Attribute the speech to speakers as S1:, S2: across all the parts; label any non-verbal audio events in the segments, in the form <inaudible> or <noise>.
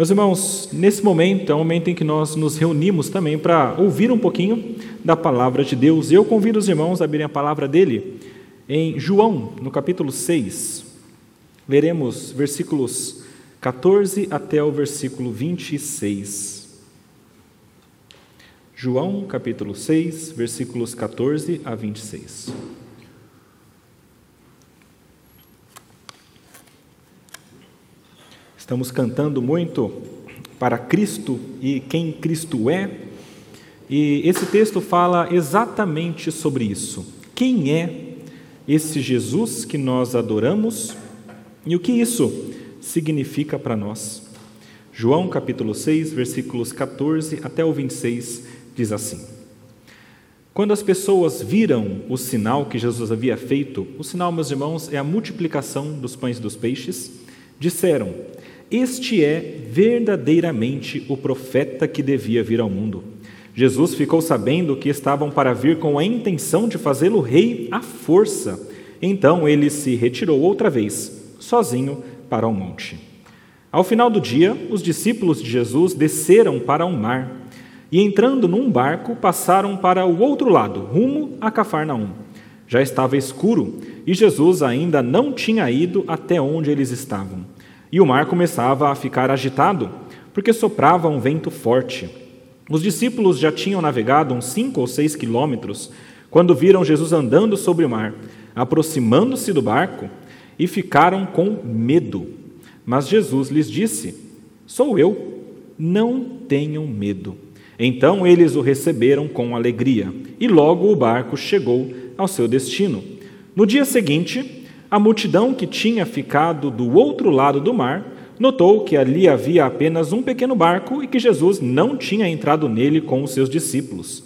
S1: Meus irmãos, nesse momento é o momento em que nós nos reunimos também para ouvir um pouquinho da palavra de Deus. Eu convido os irmãos a abrirem a palavra dele em João, no capítulo 6. Leremos versículos 14 até o versículo 26. João, capítulo 6, versículos 14 a 26. Estamos cantando muito para Cristo e quem Cristo é, e esse texto fala exatamente sobre isso. Quem é esse Jesus que nós adoramos e o que isso significa para nós? João capítulo 6, versículos 14 até o 26 diz assim: Quando as pessoas viram o sinal que Jesus havia feito, o sinal, meus irmãos, é a multiplicação dos pães e dos peixes, disseram: este é verdadeiramente o profeta que devia vir ao mundo. Jesus ficou sabendo que estavam para vir com a intenção de fazê-lo rei à força. Então ele se retirou outra vez, sozinho, para o monte. Ao final do dia, os discípulos de Jesus desceram para o mar e, entrando num barco, passaram para o outro lado, rumo a Cafarnaum. Já estava escuro e Jesus ainda não tinha ido até onde eles estavam. E o mar começava a ficar agitado, porque soprava um vento forte. Os discípulos já tinham navegado uns cinco ou seis quilômetros quando viram Jesus andando sobre o mar, aproximando-se do barco, e ficaram com medo. Mas Jesus lhes disse: Sou eu, não tenham medo. Então eles o receberam com alegria, e logo o barco chegou ao seu destino. No dia seguinte, a multidão que tinha ficado do outro lado do mar notou que ali havia apenas um pequeno barco e que Jesus não tinha entrado nele com os seus discípulos,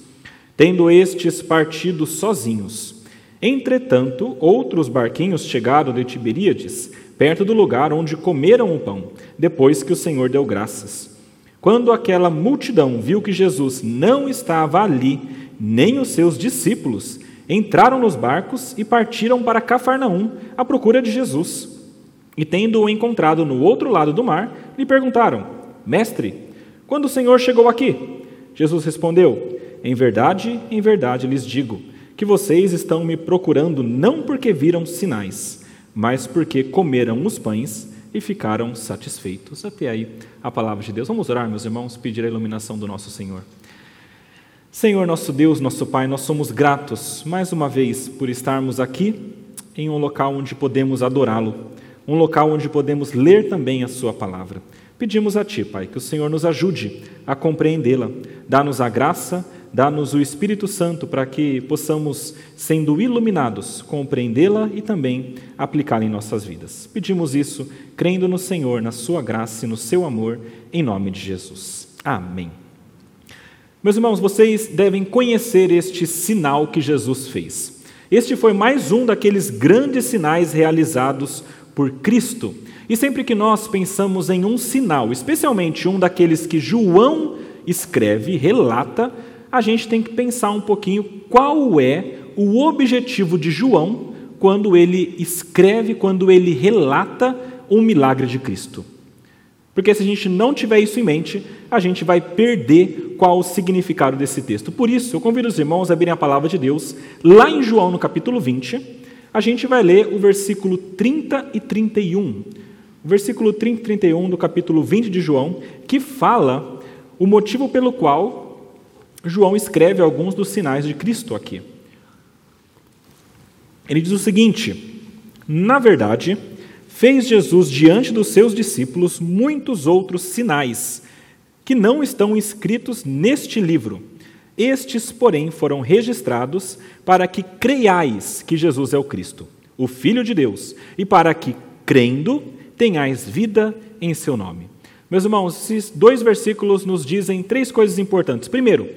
S1: tendo estes partido sozinhos. Entretanto, outros barquinhos chegaram de Tiberíades, perto do lugar onde comeram o pão, depois que o Senhor deu graças. Quando aquela multidão viu que Jesus não estava ali, nem os seus discípulos, entraram nos barcos e partiram para Cafarnaum à procura de Jesus. E tendo-o encontrado no outro lado do mar, lhe perguntaram: Mestre, quando o Senhor chegou aqui? Jesus respondeu: Em verdade, em verdade lhes digo, que vocês estão me procurando não porque viram sinais, mas porque comeram os pães e ficaram satisfeitos. Até aí a palavra de Deus. Vamos orar, meus irmãos, pedir a iluminação do nosso Senhor. Senhor nosso Deus, nosso Pai, nós somos gratos mais uma vez por estarmos aqui em um local onde podemos adorá-lo, um local onde podemos ler também a Sua palavra. Pedimos a Ti, Pai, que o Senhor nos ajude a compreendê-la, dá-nos a graça, dá-nos o Espírito Santo para que possamos, sendo iluminados, compreendê-la e também aplicá-la em nossas vidas. Pedimos isso crendo no Senhor, na Sua graça e no Seu amor, em nome de Jesus. Amém. Meus irmãos, vocês devem conhecer este sinal que Jesus fez. Este foi mais um daqueles grandes sinais realizados por Cristo. E sempre que nós pensamos em um sinal, especialmente um daqueles que João escreve, relata, a gente tem que pensar um pouquinho qual é o objetivo de João quando ele escreve, quando ele relata um milagre de Cristo. Porque se a gente não tiver isso em mente, a gente vai perder qual o significado desse texto. Por isso, eu convido os irmãos a abrirem a palavra de Deus, lá em João, no capítulo 20, a gente vai ler o versículo 30 e 31. O versículo 30 e 31 do capítulo 20 de João, que fala o motivo pelo qual João escreve alguns dos sinais de Cristo aqui. Ele diz o seguinte: Na verdade, fez Jesus diante dos seus discípulos muitos outros sinais, que não estão escritos neste livro. Estes, porém, foram registrados para que creiais que Jesus é o Cristo, o Filho de Deus, e para que, crendo, tenhais vida em seu nome. Meus irmãos, esses dois versículos nos dizem três coisas importantes. Primeiro,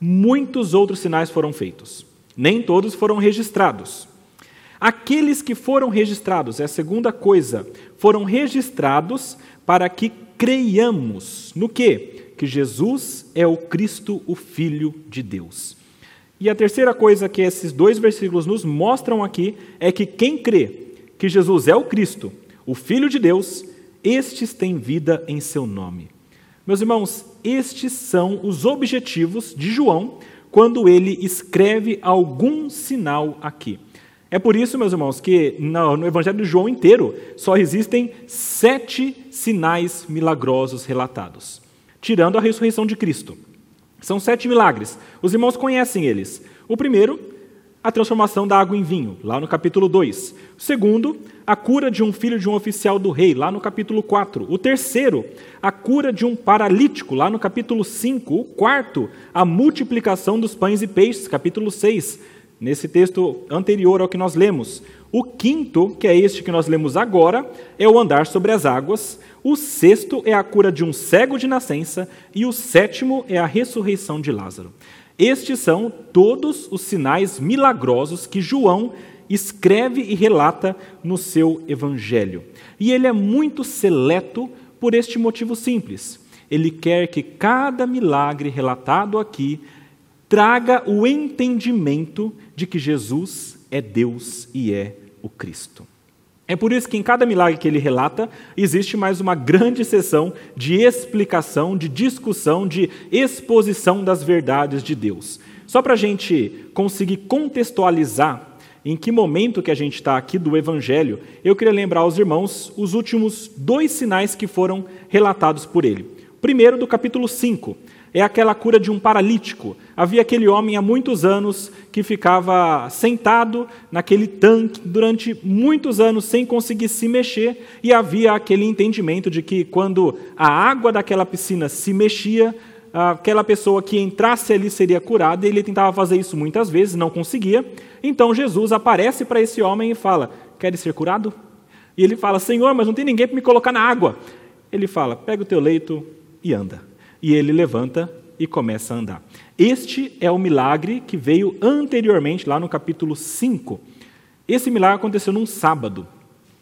S1: muitos outros sinais foram feitos, nem todos foram registrados. Aqueles que foram registrados, é a segunda coisa, foram registrados para que creiamos no que? Que Jesus é o Cristo, o Filho de Deus. E a terceira coisa que esses dois versículos nos mostram aqui é que quem crê que Jesus é o Cristo, o Filho de Deus, estes têm vida em seu nome. Meus irmãos, estes são os objetivos de João quando ele escreve algum sinal aqui. É por isso, meus irmãos, que no, Evangelho de João inteiro só existem sete sinais milagrosos relatados, tirando a ressurreição de Cristo. São sete milagres. Os irmãos conhecem eles. O primeiro, a transformação da água em vinho, lá no capítulo 2. O segundo, a cura de um filho de um oficial do rei, lá no capítulo 4. O terceiro, a cura de um paralítico, lá no capítulo 5. O quarto, a multiplicação dos pães e peixes, capítulo 6, nesse texto anterior ao que nós lemos. O quinto, que é este que nós lemos agora, é o andar sobre as águas. O sexto é a cura de um cego de nascença. E o sétimo é a ressurreição de Lázaro. Estes são todos os sinais milagrosos que João escreve e relata no seu evangelho. E ele é muito seleto por este motivo simples. Ele quer que cada milagre relatado aqui traga o entendimento de que Jesus é Deus e é o Cristo. É por isso que em cada milagre que ele relata, existe mais uma grande sessão de explicação, de discussão, de exposição das verdades de Deus. Só para a gente conseguir contextualizar em que momento que a gente está aqui do Evangelho, eu queria lembrar aos irmãos os últimos dois sinais que foram relatados por ele. Primeiro, do capítulo 5, é aquela cura de um paralítico. Havia aquele homem há muitos anos que ficava sentado naquele tanque durante muitos anos sem conseguir se mexer, e havia aquele entendimento de que quando a água daquela piscina se mexia, aquela pessoa que entrasse ali seria curada, e ele tentava fazer isso muitas vezes, não conseguia. Então Jesus aparece para esse homem e fala: Queres ser curado? E ele fala: Senhor, mas não tem ninguém para me colocar na água. Ele fala: Pega o teu leito e anda e ele levanta e começa a andar. Este é o milagre que veio anteriormente, lá no capítulo 5. Esse milagre aconteceu num sábado.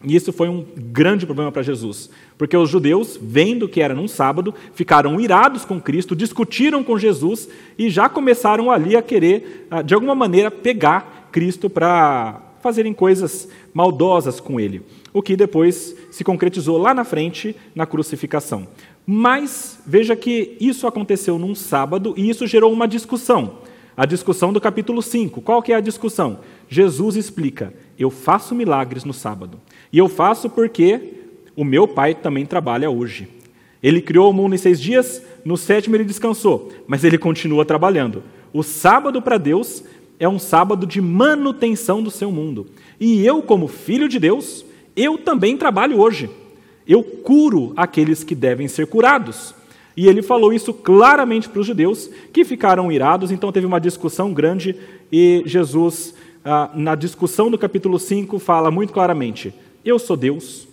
S1: E isso foi um grande problema para Jesus, porque os judeus, vendo que era num sábado, ficaram irados com Cristo, discutiram com Jesus e já começaram ali a querer, ah, de alguma maneira, pegar Cristo para fazerem coisas maldosas com ele, o que depois se concretizou lá na frente na crucificação. Mas veja que isso aconteceu num sábado e isso gerou uma discussão. A discussão do capítulo 5. Qual que é a discussão? Jesus explica: "Eu faço milagres no sábado. E eu faço porque o meu pai também trabalha hoje. Ele criou o mundo em seis dias, no sétimo ele descansou, mas ele continua trabalhando. O sábado para Deus é um sábado de manutenção do seu mundo. E eu, como filho de Deus, eu também trabalho hoje. Eu curo aqueles que devem ser curados. E ele falou isso claramente para os judeus, que ficaram irados, então teve uma discussão grande, e Jesus, ah, na discussão do capítulo 5, fala muito claramente: Eu sou Deus,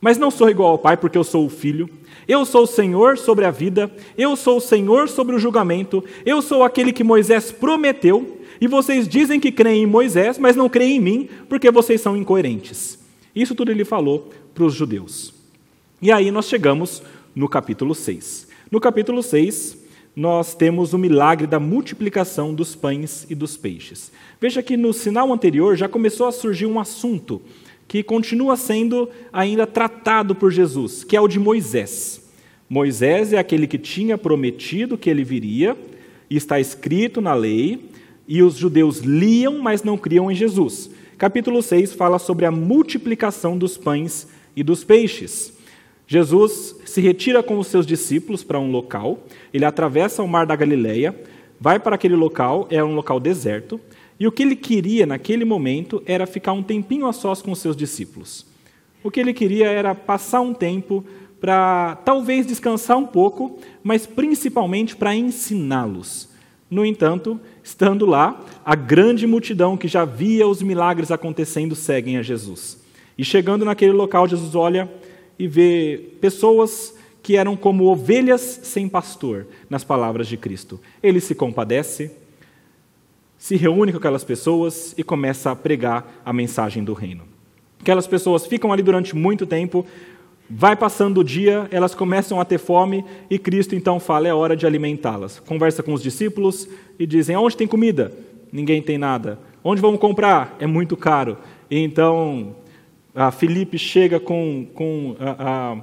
S1: mas não sou igual ao Pai porque eu sou o Filho. Eu sou o Senhor sobre a vida, eu sou o Senhor sobre o julgamento, eu sou aquele que Moisés prometeu, e vocês dizem que creem em Moisés, mas não creem em mim, porque vocês são incoerentes. Isso tudo ele falou para os judeus. E aí nós chegamos no capítulo 6. No capítulo 6, nós temos o milagre da multiplicação dos pães e dos peixes. Veja que no sinal anterior já começou a surgir um assunto que continua sendo ainda tratado por Jesus, que é o de Moisés. Moisés é aquele que tinha prometido que ele viria, e está escrito na lei, e os judeus liam, mas não criam em Jesus. Capítulo 6 fala sobre a multiplicação dos pães e dos peixes. Jesus se retira com os seus discípulos para um local, ele atravessa o mar da Galileia, vai para aquele local, é um local deserto, e o que ele queria naquele momento era ficar um tempinho a sós com os seus discípulos. O que ele queria era passar um tempo para talvez descansar um pouco, mas principalmente para ensiná-los. No entanto, estando lá, a grande multidão que já via os milagres acontecendo seguem a Jesus. E chegando naquele local, Jesus olha e vê pessoas que eram como ovelhas sem pastor, nas palavras de Cristo. Ele se compadece, se reúne com aquelas pessoas e começa a pregar a mensagem do reino. Aquelas pessoas ficam ali durante muito tempo, vai passando o dia, elas começam a ter fome e Cristo então fala: é hora de alimentá-las. Conversa com os discípulos e dizem: onde tem comida? Ninguém tem nada. Onde vamos comprar? É muito caro. E então a Filipe chega com, com a, a,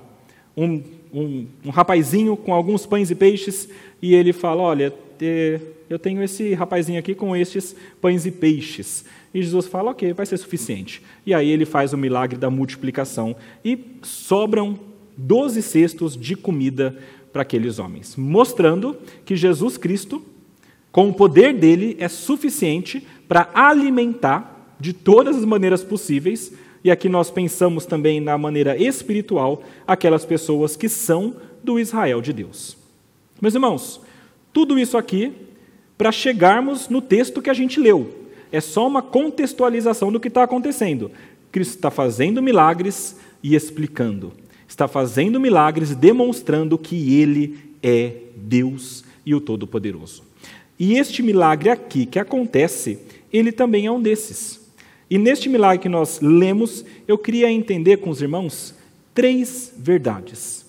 S1: um, um, um rapazinho com alguns pães e peixes e ele fala: Olha, eu tenho esse rapazinho aqui com estes pães e peixes. E Jesus fala: Ok, vai ser suficiente. E aí ele faz o milagre da multiplicação e sobram doze cestos de comida para aqueles homens, mostrando que Jesus Cristo, com o poder dele, é suficiente para alimentar de todas as maneiras possíveis. E aqui nós pensamos também na maneira espiritual aquelas pessoas que são do Israel de Deus. Meus irmãos, tudo isso aqui para chegarmos no texto que a gente leu. É só uma contextualização do que está acontecendo. Cristo está fazendo milagres e explicando. Está fazendo milagres demonstrando que Ele é Deus e o Todo-Poderoso. E este milagre aqui que acontece, ele também é um desses. E neste milagre que nós lemos, eu queria entender com os irmãos três verdades.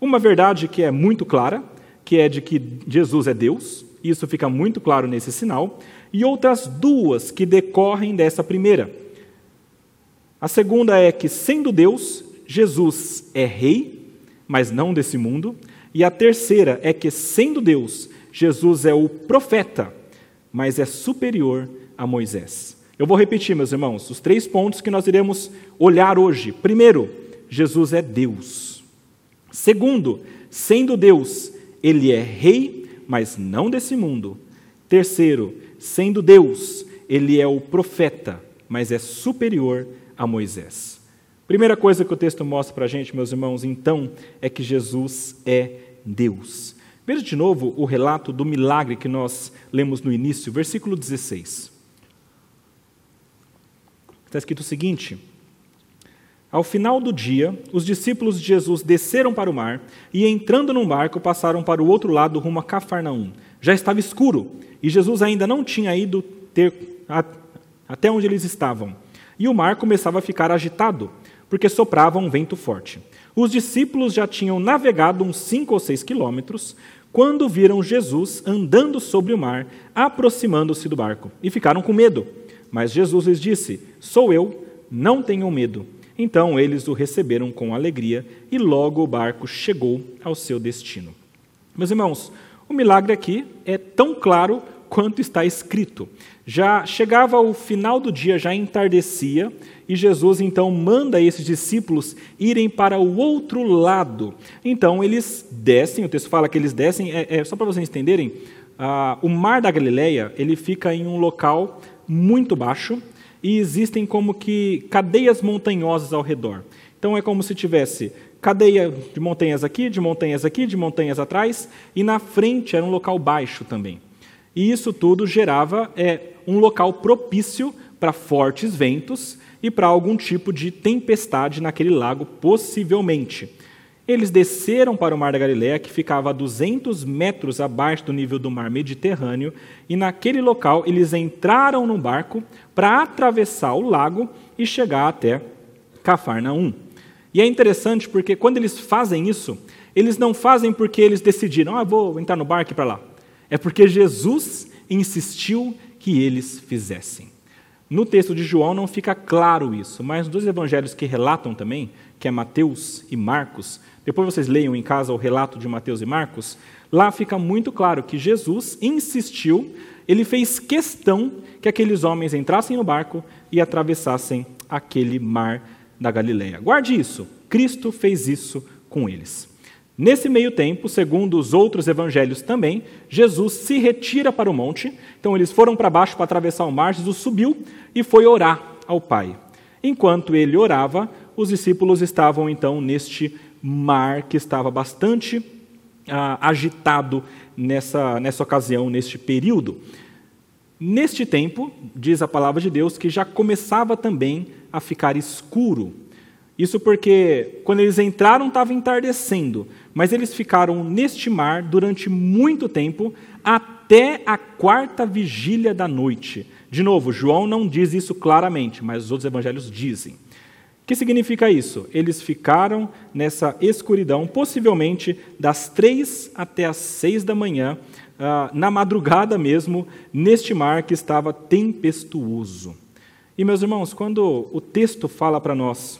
S1: Uma verdade que é muito clara, que é de que Jesus é Deus, isso fica muito claro nesse sinal, e outras duas que decorrem dessa primeira. A segunda é que, sendo Deus, Jesus é rei, mas não desse mundo. E a terceira é que, sendo Deus, Jesus é o profeta, mas é superior a Moisés. Eu vou repetir, meus irmãos, os três pontos que nós iremos olhar hoje. Primeiro, Jesus é Deus. Segundo, sendo Deus, ele é rei, mas não desse mundo. Terceiro, sendo Deus, ele é o profeta, mas é superior a Moisés. Primeira coisa que o texto mostra para a gente, meus irmãos, então, é que Jesus é Deus. Veja de novo o relato do milagre que nós lemos no início, versículo 16. Está escrito o seguinte: ao final do dia, os discípulos de Jesus desceram para o mar e, entrando num barco, passaram para o outro lado rumo a Cafarnaum. Já estava escuro e Jesus ainda não tinha ido ter, a, até onde eles estavam. E o mar começava a ficar agitado, porque soprava um vento forte. Os discípulos já tinham navegado uns cinco ou seis quilômetros quando viram Jesus andando sobre o mar, aproximando-se do barco, e ficaram com medo. Mas Jesus lhes disse: Sou eu, não tenham medo. Então eles o receberam com alegria e logo o barco chegou ao seu destino. Meus irmãos, o milagre aqui é tão claro quanto está escrito. Já chegava o final do dia, já entardecia, e Jesus então manda esses discípulos irem para o outro lado. Então eles descem, o texto fala que eles descem, é, é só para vocês entenderem, ah, o mar da Galileia ele fica em um local muito baixo, e existem como que cadeias montanhosas ao redor. Então é como se tivesse cadeia de montanhas aqui, de montanhas aqui, de montanhas atrás, e na frente era um local baixo também. E isso tudo gerava é, um local propício para fortes ventos e para algum tipo de tempestade naquele lago, possivelmente. Eles desceram para o Mar da Galiléia, que ficava a 200 metros abaixo do nível do mar Mediterrâneo, e naquele local eles entraram no barco para atravessar o lago e chegar até Cafarnaum. E é interessante porque quando eles fazem isso, eles não fazem porque eles decidiram, ah, vou entrar no barco para lá. É porque Jesus insistiu que eles fizessem. No texto de João não fica claro isso, mas dois evangelhos que relatam também, que é Mateus e Marcos, depois vocês leiam em casa o relato de Mateus e Marcos, lá fica muito claro que Jesus insistiu, ele fez questão que aqueles homens entrassem no barco e atravessassem aquele mar da Galileia. Guarde isso, Cristo fez isso com eles. Nesse meio tempo, segundo os outros evangelhos também, Jesus se retira para o monte. Então eles foram para baixo para atravessar o mar, Jesus subiu e foi orar ao Pai. Enquanto ele orava, os discípulos estavam então neste mar que estava bastante ah, agitado nessa, nessa ocasião, neste período. Neste tempo, diz a palavra de Deus, que já começava também a ficar escuro. Isso porque quando eles entraram estava entardecendo, mas eles ficaram neste mar durante muito tempo, até a quarta vigília da noite. De novo, João não diz isso claramente, mas os outros evangelhos dizem. O que significa isso? Eles ficaram nessa escuridão, possivelmente das três até as seis da manhã, ah, na madrugada mesmo, neste mar que estava tempestuoso. E, meus irmãos, quando o texto fala para nós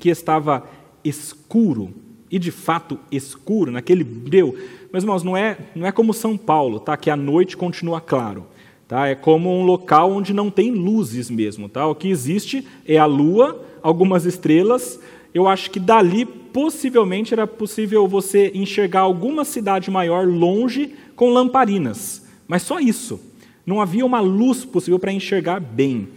S1: que estava escuro, e de fato escuro, naquele breu. Mas, irmãos, não é, não é como São Paulo, tá? que a noite continua claro. Tá? É como um local onde não tem luzes mesmo. Tá? O que existe é a lua, algumas estrelas. Eu acho que dali, possivelmente, era possível você enxergar alguma cidade maior longe com lamparinas. Mas só isso. Não havia uma luz possível para enxergar bem.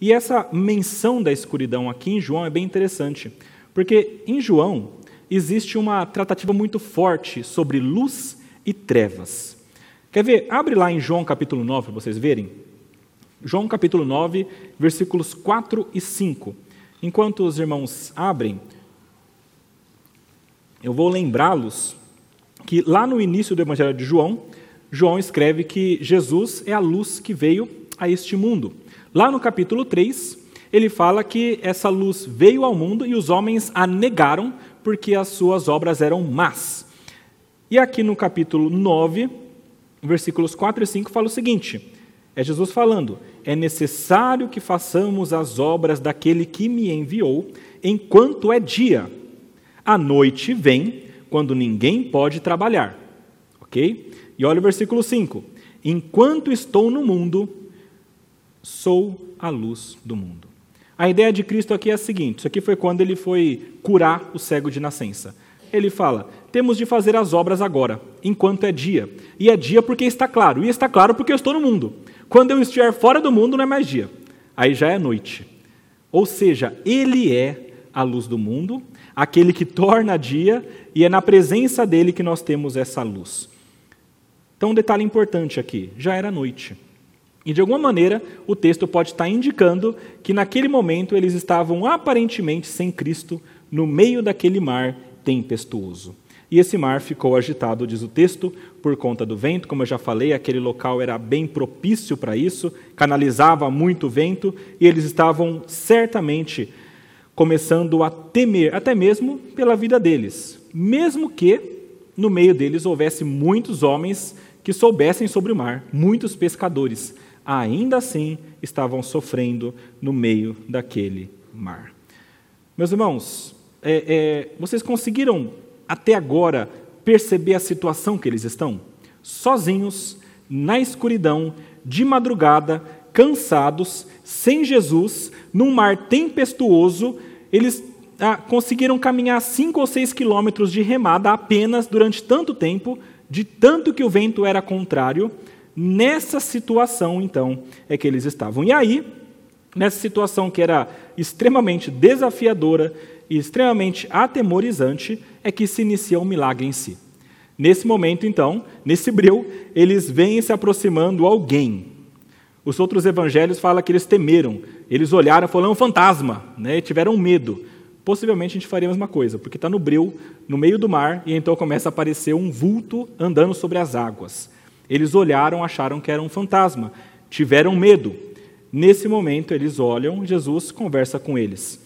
S1: E essa menção da escuridão aqui em João é bem interessante, porque em João existe uma tratativa muito forte sobre luz e trevas. Quer ver? Abre lá em João capítulo 9 para vocês verem. João capítulo 9, versículos 4 e 5. Enquanto os irmãos abrem, eu vou lembrá-los que lá no início do Evangelho de João, João escreve que Jesus é a luz que veio a este mundo. Lá no capítulo 3, ele fala que essa luz veio ao mundo e os homens a negaram porque as suas obras eram más. E aqui no capítulo 9, versículos 4 e 5, fala o seguinte: é Jesus falando, é necessário que façamos as obras daquele que me enviou enquanto é dia. A noite vem quando ninguém pode trabalhar. Ok? E olha o versículo 5: Enquanto estou no mundo, sou a luz do mundo. A ideia de Cristo aqui é a seguinte: isso aqui foi quando ele foi curar o cego de nascença. Ele fala: temos de fazer as obras agora, enquanto é dia. E é dia porque está claro, e está claro porque eu estou no mundo. Quando eu estiver fora do mundo, não é mais dia, aí já é noite. Ou seja, ele é a luz do mundo, aquele que torna dia, e é na presença dele que nós temos essa luz. Então, um detalhe importante aqui: já era noite. E de alguma maneira, o texto pode estar indicando que naquele momento eles estavam aparentemente sem Cristo no meio daquele mar tempestuoso. E esse mar ficou agitado, diz o texto, por conta do vento. Como eu já falei, aquele local era bem propício para isso, canalizava muito vento, e eles estavam certamente começando a temer, até mesmo pela vida deles, mesmo que no meio deles houvesse muitos homens que soubessem sobre o mar, muitos pescadores ainda assim estavam sofrendo no meio daquele mar. Meus irmãos, é, é, vocês conseguiram até agora perceber a situação que eles estão? Sozinhos, na escuridão, de madrugada, cansados, sem Jesus, num mar tempestuoso, eles ah, conseguiram caminhar cinco ou seis quilômetros de remada apenas durante tanto tempo, de tanto que o vento era contrário, Nessa situação, então, é que eles estavam. E aí, nessa situação que era extremamente desafiadora e extremamente atemorizante, é que se inicia o milagre em si. Nesse momento, então, nesse breu, eles vêm se aproximando alguém. Os outros evangelhos falam que eles temeram, eles olharam e falaram, é um fantasma, né? tiveram medo. Possivelmente a gente faria a mesma coisa, porque está no breu, no meio do mar, e então começa a aparecer um vulto andando sobre as águas. Eles olharam, acharam que era um fantasma, tiveram medo. Nesse momento, eles olham, Jesus conversa com eles.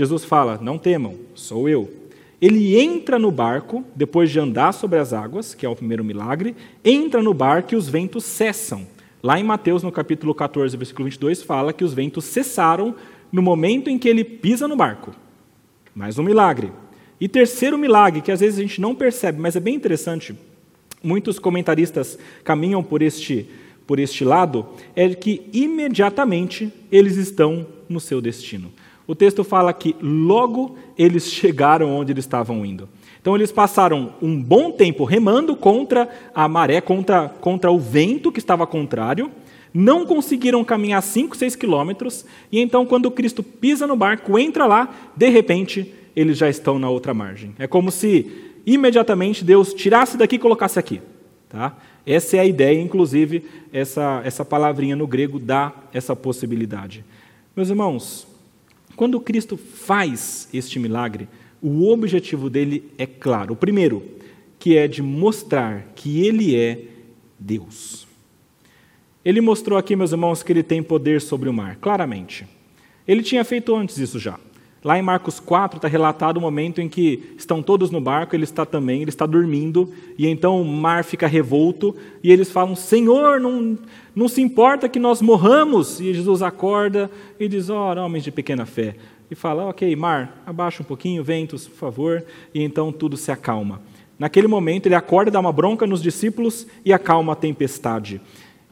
S1: Jesus fala: Não temam, sou eu. Ele entra no barco, depois de andar sobre as águas, que é o primeiro milagre, entra no barco e os ventos cessam. Lá em Mateus, no capítulo 14, versículo 22, fala que os ventos cessaram no momento em que ele pisa no barco. Mais um milagre. E terceiro milagre, que às vezes a gente não percebe, mas é bem interessante, muitos comentaristas caminham por este, por este lado, é que imediatamente eles estão no seu destino. O texto fala que logo eles chegaram onde eles estavam indo. Então eles passaram um bom tempo remando contra a maré, contra, contra o vento que estava contrário, não conseguiram caminhar 5, 6 quilômetros, e então, quando Cristo pisa no barco, entra lá, de repente, eles já estão na outra margem. É como se imediatamente Deus tirasse daqui e colocasse aqui. Tá? Essa é a ideia, inclusive, essa, essa palavrinha no grego dá essa possibilidade. Meus irmãos, quando Cristo faz este milagre, o objetivo dele é claro. O primeiro, que é de mostrar que ele é Deus. Ele mostrou aqui, meus irmãos, que ele tem poder sobre o mar, claramente. Ele tinha feito antes isso já. Lá em Marcos 4 está relatado o momento em que estão todos no barco, ele está também, ele está dormindo, e então o mar fica revolto, e eles falam: Senhor, não, não se importa que nós morramos. E Jesus acorda e diz: Ora, oh, homens de pequena fé. e fala: Ok, mar, abaixa um pouquinho, ventos, por favor, e então tudo se acalma. Naquele momento, ele acorda, dá uma bronca nos discípulos e acalma a tempestade.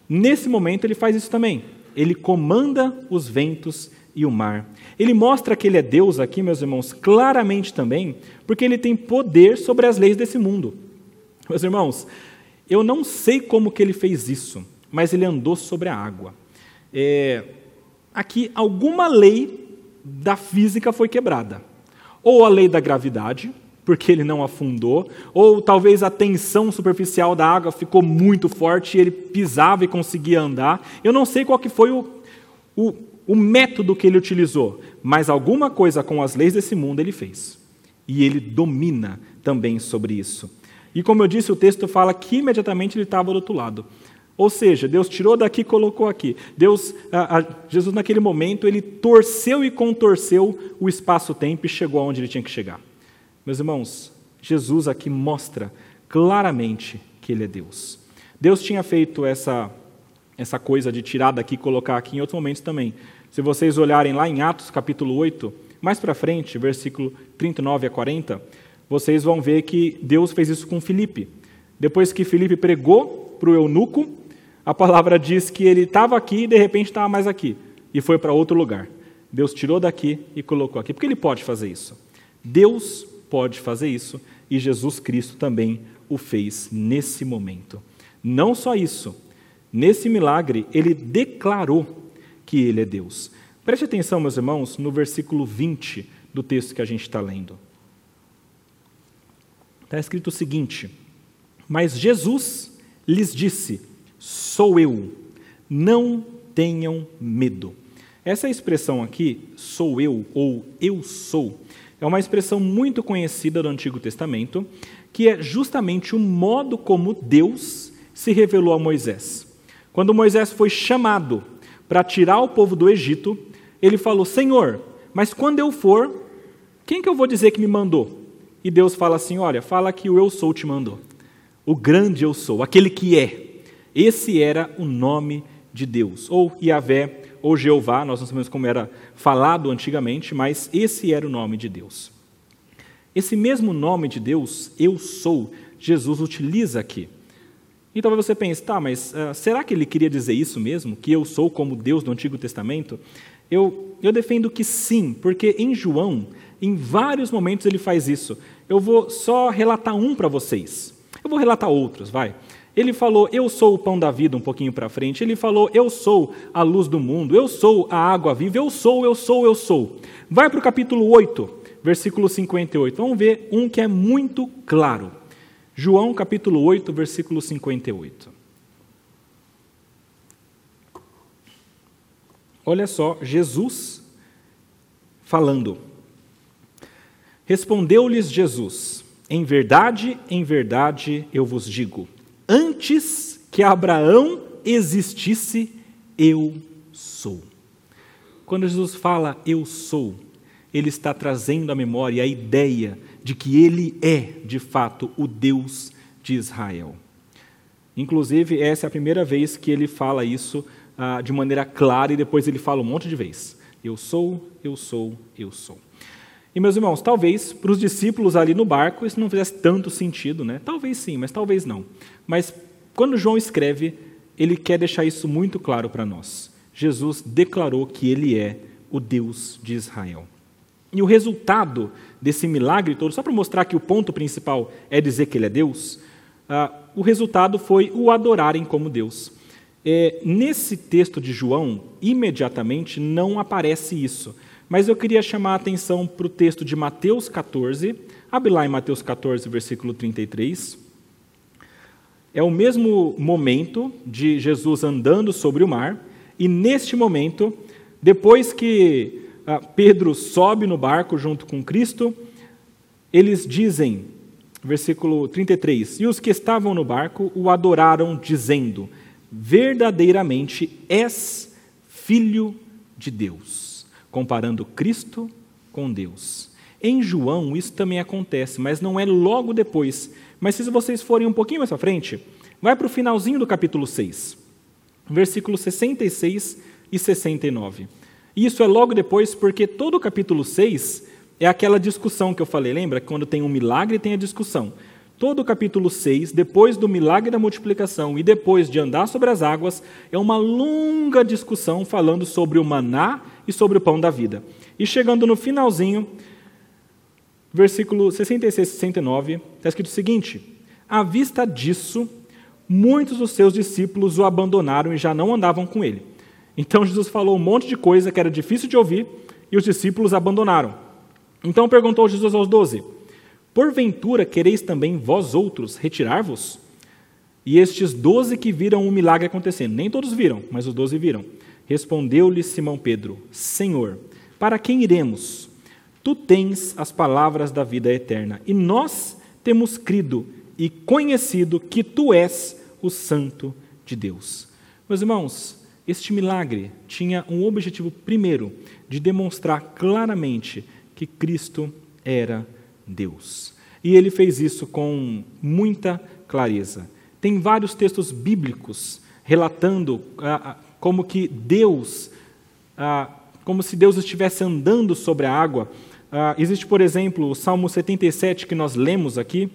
S1: Nesse momento, ele faz isso também. Ele comanda os ventos e o mar. Ele mostra que ele é Deus aqui, meus irmãos, claramente também, porque ele tem poder sobre as leis desse mundo. Meus irmãos, eu não sei como que ele fez isso, mas ele andou sobre a água. É, aqui, alguma lei da física foi quebrada. Ou a lei da gravidade, porque ele não afundou, ou talvez a tensão superficial da água ficou muito forte e ele pisava e conseguia andar. Eu não sei qual que foi o, o, o método que ele utilizou, mas alguma coisa com as leis desse mundo ele fez. E ele domina também sobre isso. E como eu disse, o texto fala que imediatamente ele estava do outro lado. Ou seja, Deus tirou daqui e colocou aqui. Deus, a, a, Jesus naquele momento, ele torceu e contorceu o espaço-tempo e chegou aonde ele tinha que chegar. Meus irmãos, Jesus aqui mostra claramente que ele é Deus. Deus tinha feito essa essa coisa de tirar daqui e colocar aqui em outros momentos também. Se vocês olharem lá em Atos capítulo 8, mais para frente, versículo 39 a 40, vocês vão ver que Deus fez isso com Filipe. Depois que Filipe pregou para o eunuco, a palavra diz que ele estava aqui e de repente estava mais aqui. E foi para outro lugar. Deus tirou daqui e colocou aqui. Porque ele pode fazer isso. Deus pode fazer isso e Jesus Cristo também o fez nesse momento. Não só isso, nesse milagre ele declarou que ele é Deus. Preste atenção, meus irmãos, no versículo 20 do texto que a gente está lendo. Está escrito o seguinte: Mas Jesus lhes disse: sou eu. Não tenham medo. Essa expressão aqui, sou eu ou eu sou, é uma expressão muito conhecida do Antigo Testamento, que é justamente o modo como Deus se revelou a Moisés. Quando Moisés foi chamado para tirar o povo do Egito, ele falou: Senhor, mas quando eu for, quem que eu vou dizer que me mandou? E Deus fala assim: Olha, fala que o eu sou te mandou. O grande eu sou, aquele que é. Esse era o nome de Deus, ou Yahvé, ou Jeová, nós não sabemos como era falado antigamente, mas esse era o nome de Deus. Esse mesmo nome de Deus, eu sou, Jesus utiliza aqui. E talvez você pense, tá, mas uh, será que ele queria dizer isso mesmo? Que eu sou como Deus do Antigo Testamento? Eu, eu defendo que sim, porque em João, em vários momentos ele faz isso. Eu vou só relatar um para vocês. Eu vou relatar outros, vai. Ele falou, eu sou o pão da vida, um pouquinho para frente. Ele falou, eu sou a luz do mundo, eu sou a água viva, eu sou, eu sou, eu sou. Vai para o capítulo 8, versículo 58. Vamos ver um que é muito claro. João capítulo 8, versículo 58. Olha só, Jesus falando. Respondeu-lhes Jesus: Em verdade, em verdade eu vos digo Antes que Abraão existisse, eu sou. Quando Jesus fala eu sou, ele está trazendo à memória a ideia de que ele é, de fato, o Deus de Israel. Inclusive, essa é a primeira vez que ele fala isso ah, de maneira clara e depois ele fala um monte de vezes. Eu sou, eu sou, eu sou. E, meus irmãos, talvez para os discípulos ali no barco isso não fizesse tanto sentido, né? Talvez sim, mas talvez não. Mas quando João escreve, ele quer deixar isso muito claro para nós. Jesus declarou que ele é o Deus de Israel. E o resultado desse milagre todo, só para mostrar que o ponto principal é dizer que ele é Deus, ah, o resultado foi o adorarem como Deus. É, nesse texto de João, imediatamente não aparece isso. Mas eu queria chamar a atenção para o texto de Mateus 14. Abre lá em Mateus 14, versículo 33. É o mesmo momento de Jesus andando sobre o mar, e neste momento, depois que Pedro sobe no barco junto com Cristo, eles dizem, versículo 33, e os que estavam no barco o adoraram, dizendo: Verdadeiramente és filho de Deus comparando Cristo com Deus. Em João, isso também acontece, mas não é logo depois. Mas se vocês forem um pouquinho mais para frente, vai para o finalzinho do capítulo 6, versículos 66 e 69. Isso é logo depois, porque todo o capítulo 6 é aquela discussão que eu falei, lembra? Quando tem um milagre, tem a discussão. Todo o capítulo 6, depois do milagre da multiplicação e depois de andar sobre as águas, é uma longa discussão falando sobre o maná e sobre o pão da vida. E chegando no finalzinho, versículo 66 e 69, está escrito o seguinte: À vista disso, muitos dos seus discípulos o abandonaram e já não andavam com ele. Então Jesus falou um monte de coisa que era difícil de ouvir e os discípulos abandonaram. Então perguntou Jesus aos doze: Porventura quereis também vós outros retirar-vos? E estes doze que viram o milagre acontecendo, nem todos viram, mas os doze viram. Respondeu-lhe Simão Pedro: Senhor, para quem iremos? Tu tens as palavras da vida eterna, e nós temos crido e conhecido que tu és o Santo de Deus. Meus irmãos, este milagre tinha um objetivo primeiro, de demonstrar claramente que Cristo era Deus. E ele fez isso com muita clareza. Tem vários textos bíblicos relatando ah, ah, como que Deus, ah, como se Deus estivesse andando sobre a água. Ah, existe, por exemplo, o Salmo 77 que nós lemos aqui.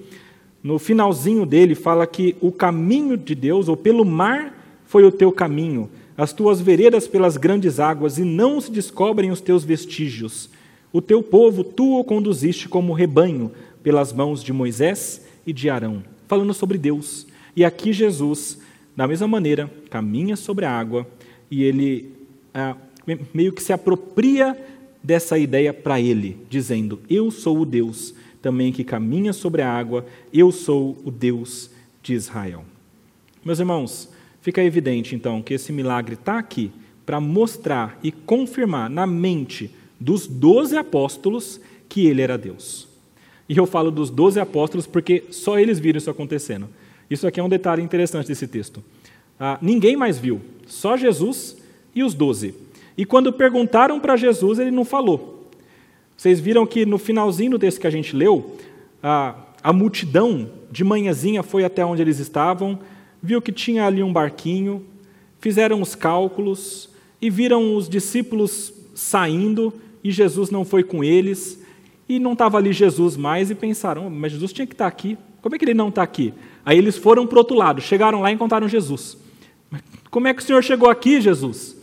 S1: No finalzinho dele fala que o caminho de Deus, ou pelo mar, foi o teu caminho, as tuas veredas pelas grandes águas, e não se descobrem os teus vestígios. O teu povo tu o conduziste como rebanho pelas mãos de Moisés e de Arão, falando sobre Deus. E aqui Jesus, da mesma maneira, caminha sobre a água e ele ah, meio que se apropria dessa ideia para ele, dizendo: Eu sou o Deus também que caminha sobre a água, eu sou o Deus de Israel. Meus irmãos, fica evidente então que esse milagre está aqui para mostrar e confirmar na mente dos doze apóstolos que ele era Deus. E eu falo dos doze apóstolos porque só eles viram isso acontecendo. Isso aqui é um detalhe interessante desse texto. Ah, ninguém mais viu, só Jesus e os doze. E quando perguntaram para Jesus, ele não falou. Vocês viram que no finalzinho do texto que a gente leu, a, a multidão de manhãzinha foi até onde eles estavam, viu que tinha ali um barquinho, fizeram os cálculos e viram os discípulos saindo e Jesus não foi com eles, e não estava ali Jesus mais, e pensaram, mas Jesus tinha que estar tá aqui, como é que ele não está aqui? Aí eles foram para o outro lado, chegaram lá e encontraram Jesus. Como é que o Senhor chegou aqui, Jesus?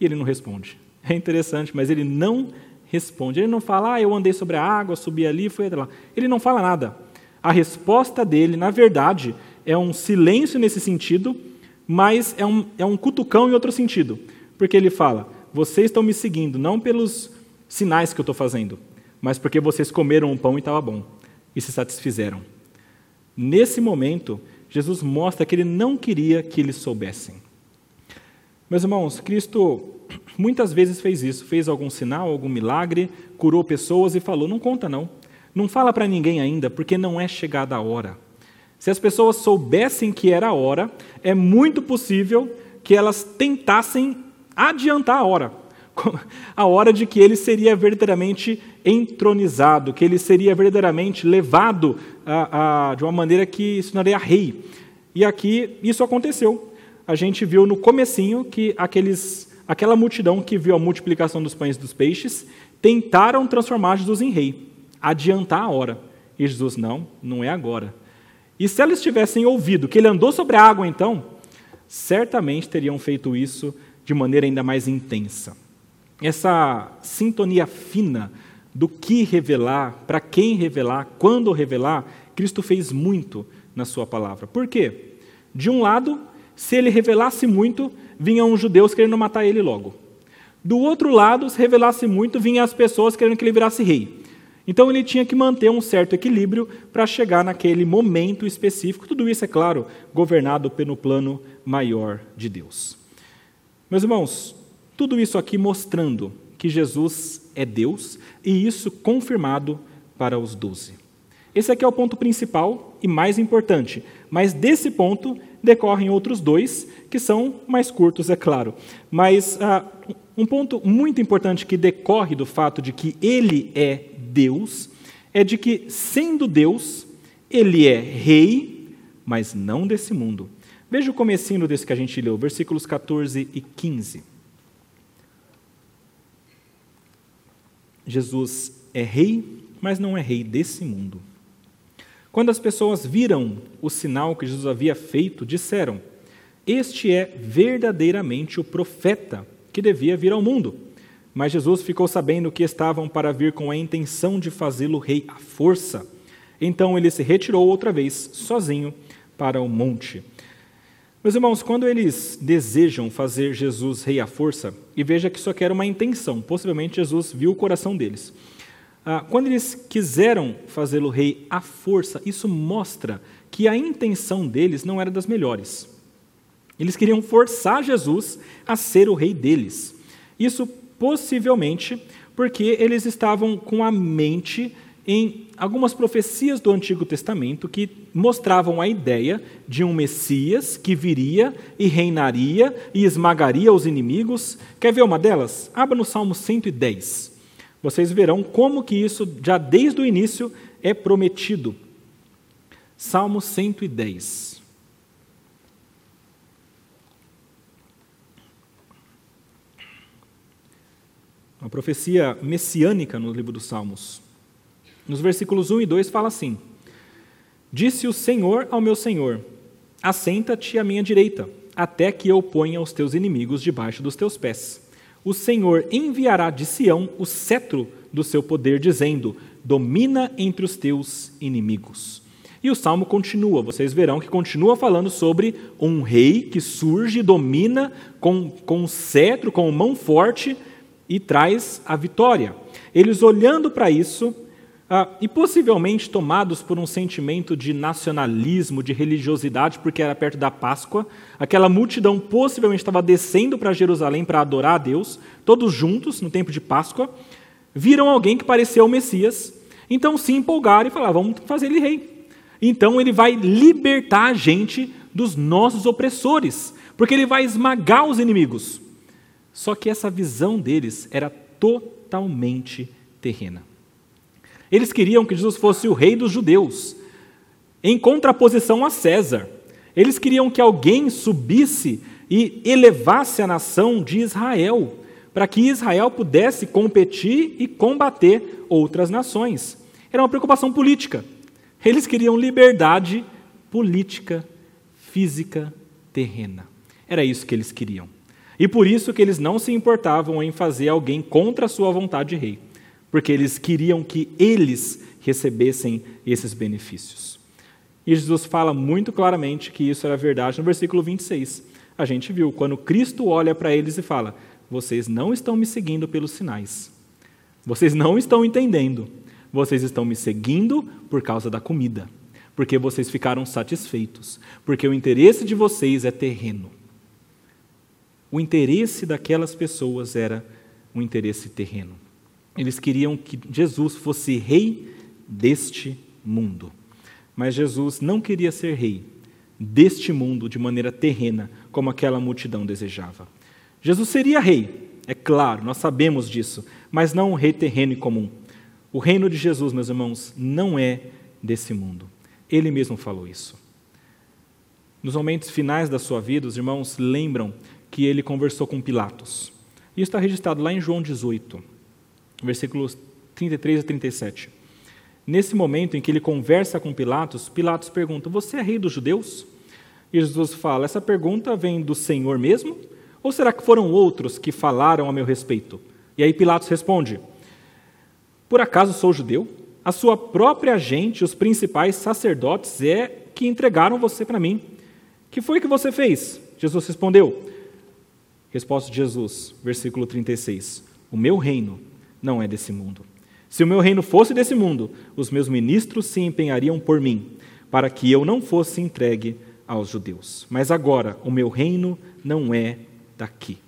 S1: E ele não responde. É interessante, mas ele não responde. Ele não fala, ah, eu andei sobre a água, subi ali, fui até lá. Ele não fala nada. A resposta dele, na verdade, é um silêncio nesse sentido, mas é um, é um cutucão em outro sentido. Porque ele fala: vocês estão me seguindo não pelos sinais que eu estou fazendo, mas porque vocês comeram um pão e estava bom e se satisfizeram. Nesse momento, Jesus mostra que ele não queria que eles soubessem. Meus irmãos, Cristo muitas vezes fez isso, fez algum sinal, algum milagre, curou pessoas e falou: não conta não, não fala para ninguém ainda, porque não é chegada a hora. Se as pessoas soubessem que era a hora, é muito possível que elas tentassem adiantar a hora. <laughs> A hora de que ele seria verdadeiramente entronizado, que ele seria verdadeiramente levado a, a, de uma maneira que se tornaria rei. E aqui isso aconteceu. A gente viu no comecinho que aqueles, aquela multidão que viu a multiplicação dos pães e dos peixes tentaram transformar Jesus em rei, adiantar a hora. E Jesus, não, não é agora. E se eles tivessem ouvido que ele andou sobre a água, então, certamente teriam feito isso de maneira ainda mais intensa. Essa sintonia fina do que revelar, para quem revelar, quando revelar, Cristo fez muito na sua palavra. Por quê? De um lado, se ele revelasse muito, vinham os judeus querendo matar ele logo. Do outro lado, se revelasse muito, vinham as pessoas querendo que ele virasse rei. Então ele tinha que manter um certo equilíbrio para chegar naquele momento específico. Tudo isso, é claro, governado pelo plano maior de Deus. Meus irmãos, tudo isso aqui mostrando que Jesus é Deus e isso confirmado para os doze. Esse aqui é o ponto principal e mais importante, mas desse ponto decorrem outros dois, que são mais curtos, é claro. Mas ah, um ponto muito importante que decorre do fato de que ele é Deus é de que, sendo Deus, ele é rei, mas não desse mundo. Veja o comecinho desse que a gente leu, versículos 14 e 15. Jesus é rei, mas não é rei desse mundo. Quando as pessoas viram o sinal que Jesus havia feito, disseram: Este é verdadeiramente o profeta que devia vir ao mundo. Mas Jesus ficou sabendo que estavam para vir com a intenção de fazê-lo rei à força. Então ele se retirou outra vez, sozinho, para o monte. Meus irmãos, quando eles desejam fazer Jesus rei à força, e veja que aqui era uma intenção, possivelmente Jesus viu o coração deles. Ah, quando eles quiseram fazê-lo rei à força, isso mostra que a intenção deles não era das melhores. Eles queriam forçar Jesus a ser o rei deles. Isso possivelmente porque eles estavam com a mente em algumas profecias do Antigo Testamento que mostravam a ideia de um Messias que viria e reinaria e esmagaria os inimigos. Quer ver uma delas? Abra no Salmo 110 vocês verão como que isso, já desde o início, é prometido. Salmo 110. Uma profecia messiânica no livro dos Salmos. Nos versículos 1 e 2 fala assim: Disse o Senhor ao meu Senhor: Assenta-te à minha direita, até que eu ponha os teus inimigos debaixo dos teus pés o Senhor enviará de Sião o cetro do seu poder, dizendo: Domina entre os teus inimigos. E o salmo continua, vocês verão que continua falando sobre um rei que surge domina com, com um cetro, com mão forte e traz a vitória. Eles olhando para isso, ah, e possivelmente tomados por um sentimento de nacionalismo, de religiosidade, porque era perto da Páscoa, aquela multidão possivelmente estava descendo para Jerusalém para adorar a Deus, todos juntos no tempo de Páscoa, viram alguém que parecia o Messias, então se empolgaram e falaram: vamos fazer ele rei. Então ele vai libertar a gente dos nossos opressores, porque ele vai esmagar os inimigos. Só que essa visão deles era totalmente terrena. Eles queriam que Jesus fosse o rei dos judeus, em contraposição a César. Eles queriam que alguém subisse e elevasse a nação de Israel, para que Israel pudesse competir e combater outras nações. Era uma preocupação política. Eles queriam liberdade política, física, terrena. Era isso que eles queriam. E por isso que eles não se importavam em fazer alguém contra a sua vontade de rei porque eles queriam que eles recebessem esses benefícios. E Jesus fala muito claramente que isso era verdade no versículo 26. A gente viu quando Cristo olha para eles e fala: Vocês não estão me seguindo pelos sinais. Vocês não estão entendendo. Vocês estão me seguindo por causa da comida. Porque vocês ficaram satisfeitos. Porque o interesse de vocês é terreno. O interesse daquelas pessoas era um interesse terreno. Eles queriam que Jesus fosse rei deste mundo. Mas Jesus não queria ser rei deste mundo de maneira terrena, como aquela multidão desejava. Jesus seria rei, é claro, nós sabemos disso, mas não um rei terreno e comum. O reino de Jesus, meus irmãos, não é desse mundo. Ele mesmo falou isso. Nos momentos finais da sua vida, os irmãos lembram que ele conversou com Pilatos. Isso está registrado lá em João 18 versículos 33 a 37. Nesse momento em que ele conversa com Pilatos, Pilatos pergunta: Você é rei dos judeus? E Jesus fala: Essa pergunta vem do Senhor mesmo? Ou será que foram outros que falaram a meu respeito? E aí Pilatos responde: Por acaso sou judeu? A sua própria gente, os principais sacerdotes, é que entregaram você para mim. Que foi que você fez? Jesus respondeu. Resposta de Jesus, versículo 36. O meu reino não é desse mundo. Se o meu reino fosse desse mundo, os meus ministros se empenhariam por mim, para que eu não fosse entregue aos judeus. Mas agora, o meu reino não é daqui.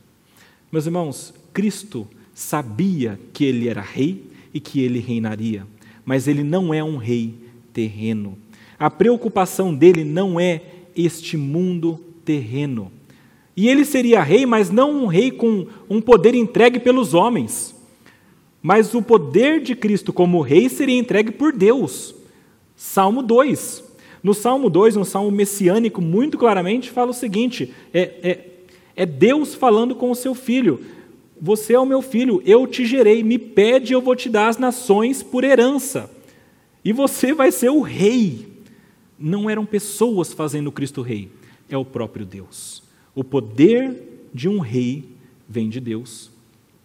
S1: Meus irmãos, Cristo sabia que ele era rei e que ele reinaria, mas ele não é um rei terreno. A preocupação dele não é este mundo terreno. E ele seria rei, mas não um rei com um poder entregue pelos homens mas o poder de Cristo como rei seria entregue por Deus. Salmo 2. No Salmo 2, um salmo messiânico, muito claramente fala o seguinte: é, é, é Deus falando com o seu filho. Você é o meu filho, eu te gerei, me pede, eu vou te dar as nações por herança. E você vai ser o rei. Não eram pessoas fazendo Cristo rei, é o próprio Deus. O poder de um rei vem de Deus.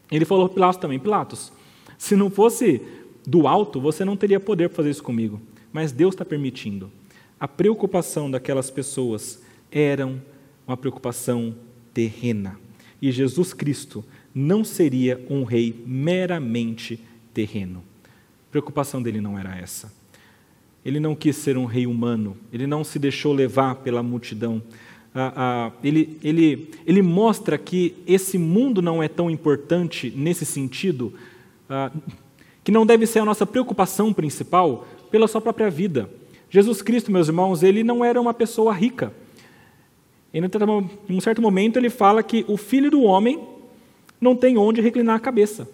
S1: Ele falou para Pilatos também: Pilatos, se não fosse do alto, você não teria poder para fazer isso comigo. Mas Deus está permitindo. A preocupação daquelas pessoas era uma preocupação terrena. E Jesus Cristo não seria um rei meramente terreno. A preocupação dele não era essa. Ele não quis ser um rei humano, ele não se deixou levar pela multidão. Ah, ah, ele, ele, ele mostra que esse mundo não é tão importante nesse sentido, ah, que não deve ser a nossa preocupação principal pela sua própria vida. Jesus Cristo, meus irmãos, ele não era uma pessoa rica. Em um certo momento, ele fala que o filho do homem não tem onde reclinar a cabeça.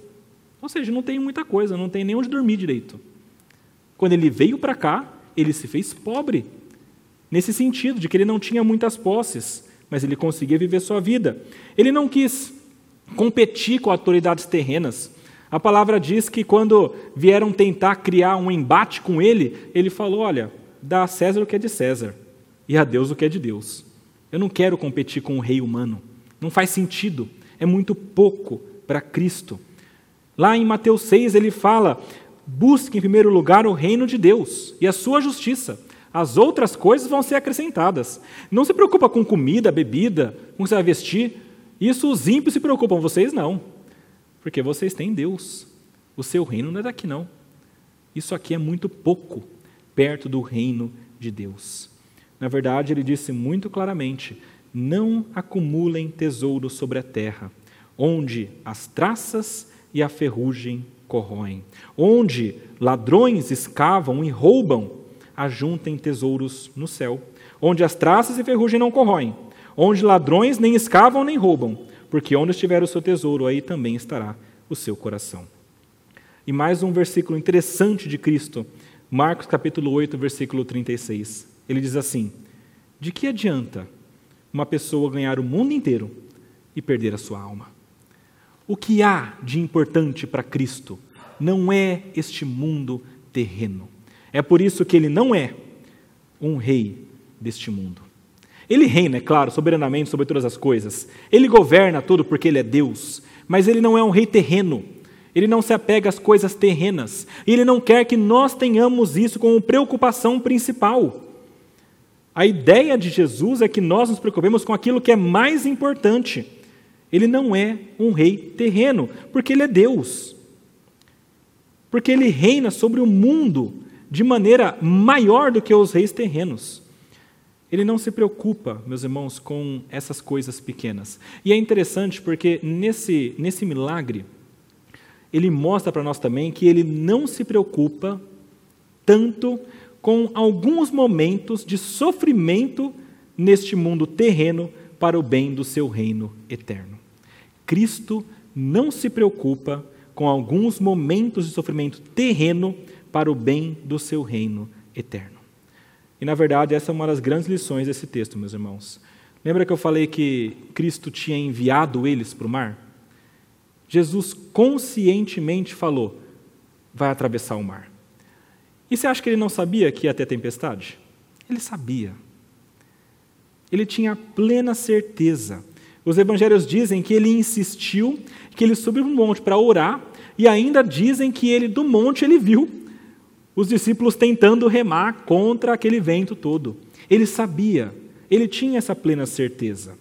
S1: Ou seja, não tem muita coisa, não tem nem onde dormir direito. Quando ele veio para cá, ele se fez pobre. Nesse sentido, de que ele não tinha muitas posses, mas ele conseguia viver sua vida. Ele não quis competir com autoridades terrenas. A palavra diz que quando vieram tentar criar um embate com ele, ele falou: Olha, dá a César o que é de César e a Deus o que é de Deus. Eu não quero competir com o rei humano. Não faz sentido é muito pouco para Cristo. Lá em Mateus 6 ele fala: busque em primeiro lugar o reino de Deus e a sua justiça. As outras coisas vão ser acrescentadas. Não se preocupa com comida, bebida, com o que você vai vestir. Isso os ímpios se preocupam, vocês não. Porque vocês têm Deus. O seu reino não é daqui, não. Isso aqui é muito pouco perto do reino de Deus. Na verdade, ele disse muito claramente não acumulem tesouro sobre a terra, onde as traças e a ferrugem corroem, onde ladrões escavam e roubam, ajuntem tesouros no céu, onde as traças e ferrugem não corroem, onde ladrões nem escavam nem roubam, porque onde estiver o seu tesouro, aí também estará o seu coração. E mais um versículo interessante de Cristo, Marcos capítulo 8, versículo 36. Ele diz assim: De que adianta uma pessoa ganhar o mundo inteiro e perder a sua alma. O que há de importante para Cristo não é este mundo terreno. É por isso que ele não é um rei deste mundo. Ele reina, é claro, soberanamente sobre todas as coisas. Ele governa tudo porque ele é Deus, mas ele não é um rei terreno. Ele não se apega às coisas terrenas. Ele não quer que nós tenhamos isso como preocupação principal. A ideia de Jesus é que nós nos preocupemos com aquilo que é mais importante. Ele não é um rei terreno, porque ele é Deus. Porque ele reina sobre o mundo de maneira maior do que os reis terrenos. Ele não se preocupa, meus irmãos, com essas coisas pequenas. E é interessante porque nesse, nesse milagre, ele mostra para nós também que ele não se preocupa tanto com alguns momentos de sofrimento neste mundo terreno para o bem do seu reino eterno. Cristo não se preocupa com alguns momentos de sofrimento terreno para o bem do seu reino eterno. E, na verdade, essa é uma das grandes lições desse texto, meus irmãos. Lembra que eu falei que Cristo tinha enviado eles para o mar? Jesus conscientemente falou: vai atravessar o mar. E você acha que ele não sabia que ia ter tempestade? Ele sabia. Ele tinha plena certeza. Os evangelhos dizem que ele insistiu, que ele subiu o monte para orar, e ainda dizem que ele do monte ele viu os discípulos tentando remar contra aquele vento todo. Ele sabia, ele tinha essa plena certeza.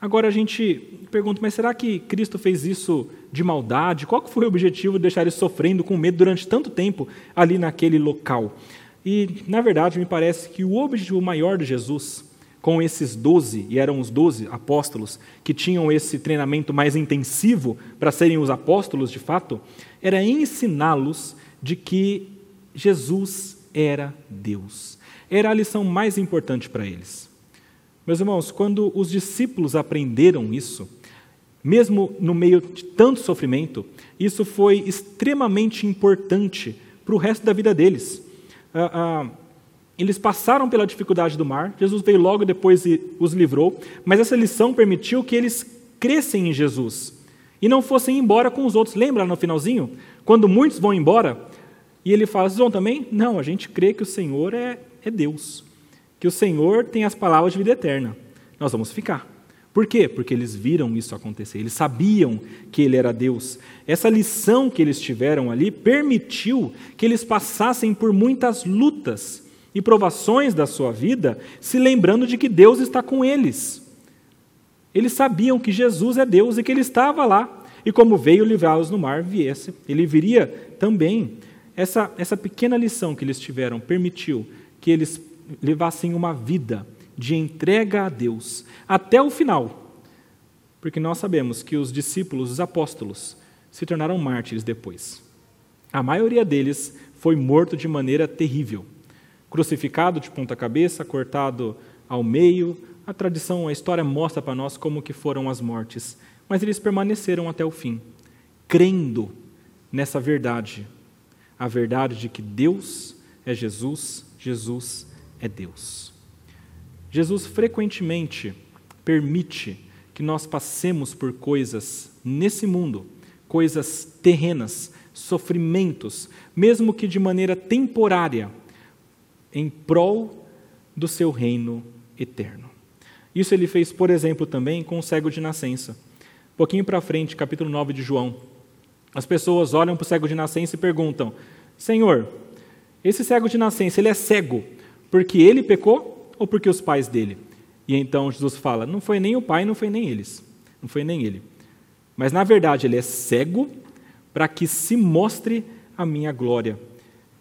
S1: Agora a gente pergunta, mas será que Cristo fez isso de maldade? Qual foi o objetivo de deixar ele sofrendo com medo durante tanto tempo ali naquele local? E, na verdade, me parece que o objetivo maior de Jesus, com esses doze, e eram os doze apóstolos, que tinham esse treinamento mais intensivo para serem os apóstolos de fato, era ensiná-los de que Jesus era Deus. Era a lição mais importante para eles. Meus irmãos, quando os discípulos aprenderam isso, mesmo no meio de tanto sofrimento, isso foi extremamente importante para o resto da vida deles. Ah, ah, eles passaram pela dificuldade do mar, Jesus veio logo depois e os livrou, mas essa lição permitiu que eles crescem em Jesus. E não fossem embora com os outros. Lembra no finalzinho? Quando muitos vão embora, e ele fala: Vocês vão também? Não, a gente crê que o Senhor é, é Deus, que o Senhor tem as palavras de vida eterna. Nós vamos ficar. Por quê? Porque eles viram isso acontecer, eles sabiam que ele era Deus. Essa lição que eles tiveram ali permitiu que eles passassem por muitas lutas e provações da sua vida, se lembrando de que Deus está com eles. Eles sabiam que Jesus é Deus e que ele estava lá, e como veio livrá-los no mar, viesse, ele viria também. Essa, essa pequena lição que eles tiveram permitiu que eles levassem uma vida de entrega a Deus até o final. Porque nós sabemos que os discípulos, os apóstolos, se tornaram mártires depois. A maioria deles foi morto de maneira terrível. Crucificado de ponta cabeça, cortado ao meio. A tradição, a história mostra para nós como que foram as mortes. Mas eles permaneceram até o fim, crendo nessa verdade. A verdade de que Deus é Jesus, Jesus é Deus. Jesus frequentemente permite que nós passemos por coisas nesse mundo, coisas terrenas, sofrimentos, mesmo que de maneira temporária, em prol do seu reino eterno. Isso ele fez, por exemplo, também com o cego de nascença. Um pouquinho para frente, capítulo 9 de João. As pessoas olham para o cego de nascença e perguntam: Senhor, esse cego de nascença, ele é cego porque ele pecou ou porque os pais dele? E então Jesus fala: não foi nem o pai, não foi nem eles, não foi nem ele. Mas na verdade ele é cego para que se mostre a minha glória.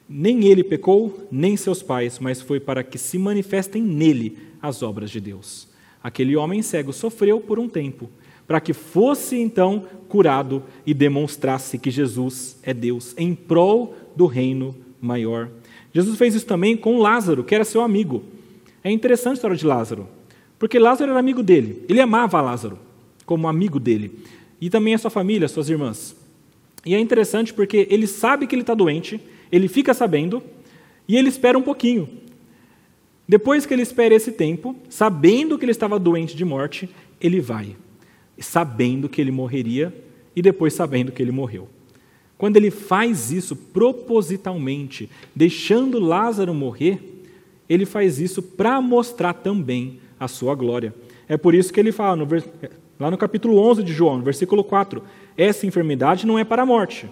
S1: Nem ele pecou, nem seus pais, mas foi para que se manifestem nele as obras de Deus. Aquele homem cego sofreu por um tempo, para que fosse então curado e demonstrasse que Jesus é Deus, em prol do reino maior. Jesus fez isso também com Lázaro, que era seu amigo. É interessante a história de Lázaro, porque Lázaro era amigo dele, ele amava Lázaro como amigo dele, e também a sua família, suas irmãs. E é interessante porque ele sabe que ele está doente, ele fica sabendo, e ele espera um pouquinho. Depois que ele espera esse tempo, sabendo que ele estava doente de morte, ele vai, sabendo que ele morreria, e depois sabendo que ele morreu. Quando ele faz isso propositalmente, deixando Lázaro morrer, ele faz isso para mostrar também a sua glória. É por isso que ele fala, no, lá no capítulo 11 de João, no versículo 4, essa enfermidade não é para a morte,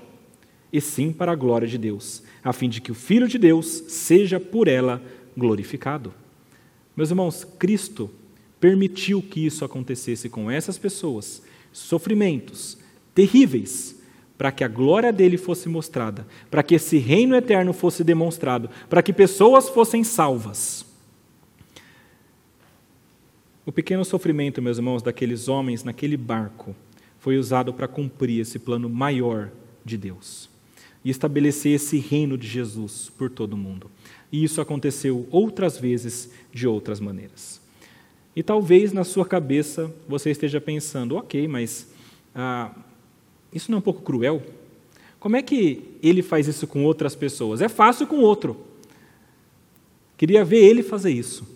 S1: e sim para a glória de Deus, a fim de que o Filho de Deus seja por ela glorificado. Meus irmãos, Cristo permitiu que isso acontecesse com essas pessoas, sofrimentos terríveis, para que a glória dele fosse mostrada, para que esse reino eterno fosse demonstrado, para que pessoas fossem salvas. O pequeno sofrimento, meus irmãos, daqueles homens naquele barco foi usado para cumprir esse plano maior de Deus e estabelecer esse reino de Jesus por todo o mundo. E isso aconteceu outras vezes de outras maneiras. E talvez na sua cabeça você esteja pensando, ok, mas ah, isso não é um pouco cruel? Como é que ele faz isso com outras pessoas? É fácil com outro. Queria ver ele fazer isso.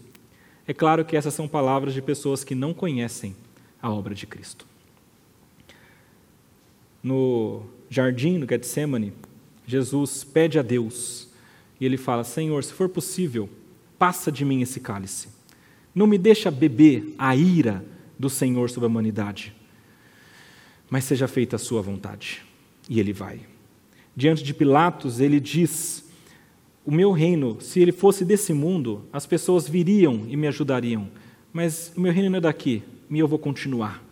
S1: É claro que essas são palavras de pessoas que não conhecem a obra de Cristo. No jardim, no Getsemane, Jesus pede a Deus e ele fala: Senhor, se for possível, passa de mim esse cálice. Não me deixa beber a ira do Senhor sobre a humanidade mas seja feita a sua vontade. E ele vai. Diante de Pilatos, ele diz: O meu reino, se ele fosse desse mundo, as pessoas viriam e me ajudariam, mas o meu reino não é daqui, e eu vou continuar.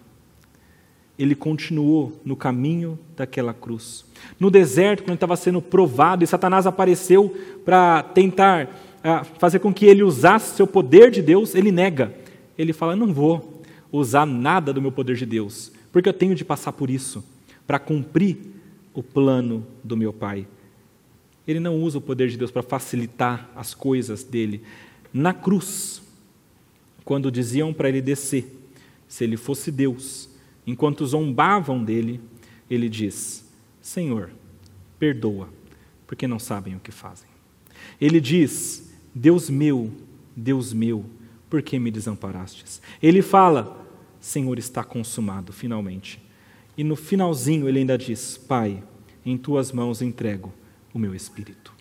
S1: Ele continuou no caminho daquela cruz. No deserto, quando estava sendo provado, e Satanás apareceu para tentar uh, fazer com que ele usasse seu poder de Deus, ele nega. Ele fala: Não vou usar nada do meu poder de Deus porque eu tenho de passar por isso para cumprir o plano do meu Pai. Ele não usa o poder de Deus para facilitar as coisas dele. Na cruz, quando diziam para ele descer, se ele fosse Deus, enquanto zombavam dele, ele diz: Senhor, perdoa, porque não sabem o que fazem. Ele diz: Deus meu, Deus meu, por que me desamparastes? Ele fala: Senhor, está consumado, finalmente. E no finalzinho ele ainda diz: Pai, em tuas mãos entrego o meu espírito.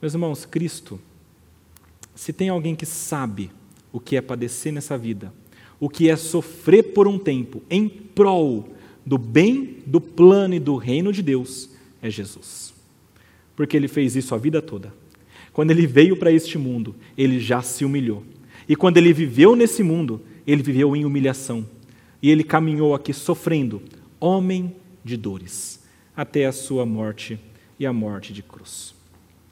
S1: Meus irmãos, Cristo, se tem alguém que sabe o que é padecer nessa vida, o que é sofrer por um tempo em prol do bem, do plano e do reino de Deus, é Jesus. Porque ele fez isso a vida toda. Quando ele veio para este mundo, ele já se humilhou. E quando ele viveu nesse mundo, ele viveu em humilhação. E ele caminhou aqui sofrendo, homem de dores, até a sua morte e a morte de cruz.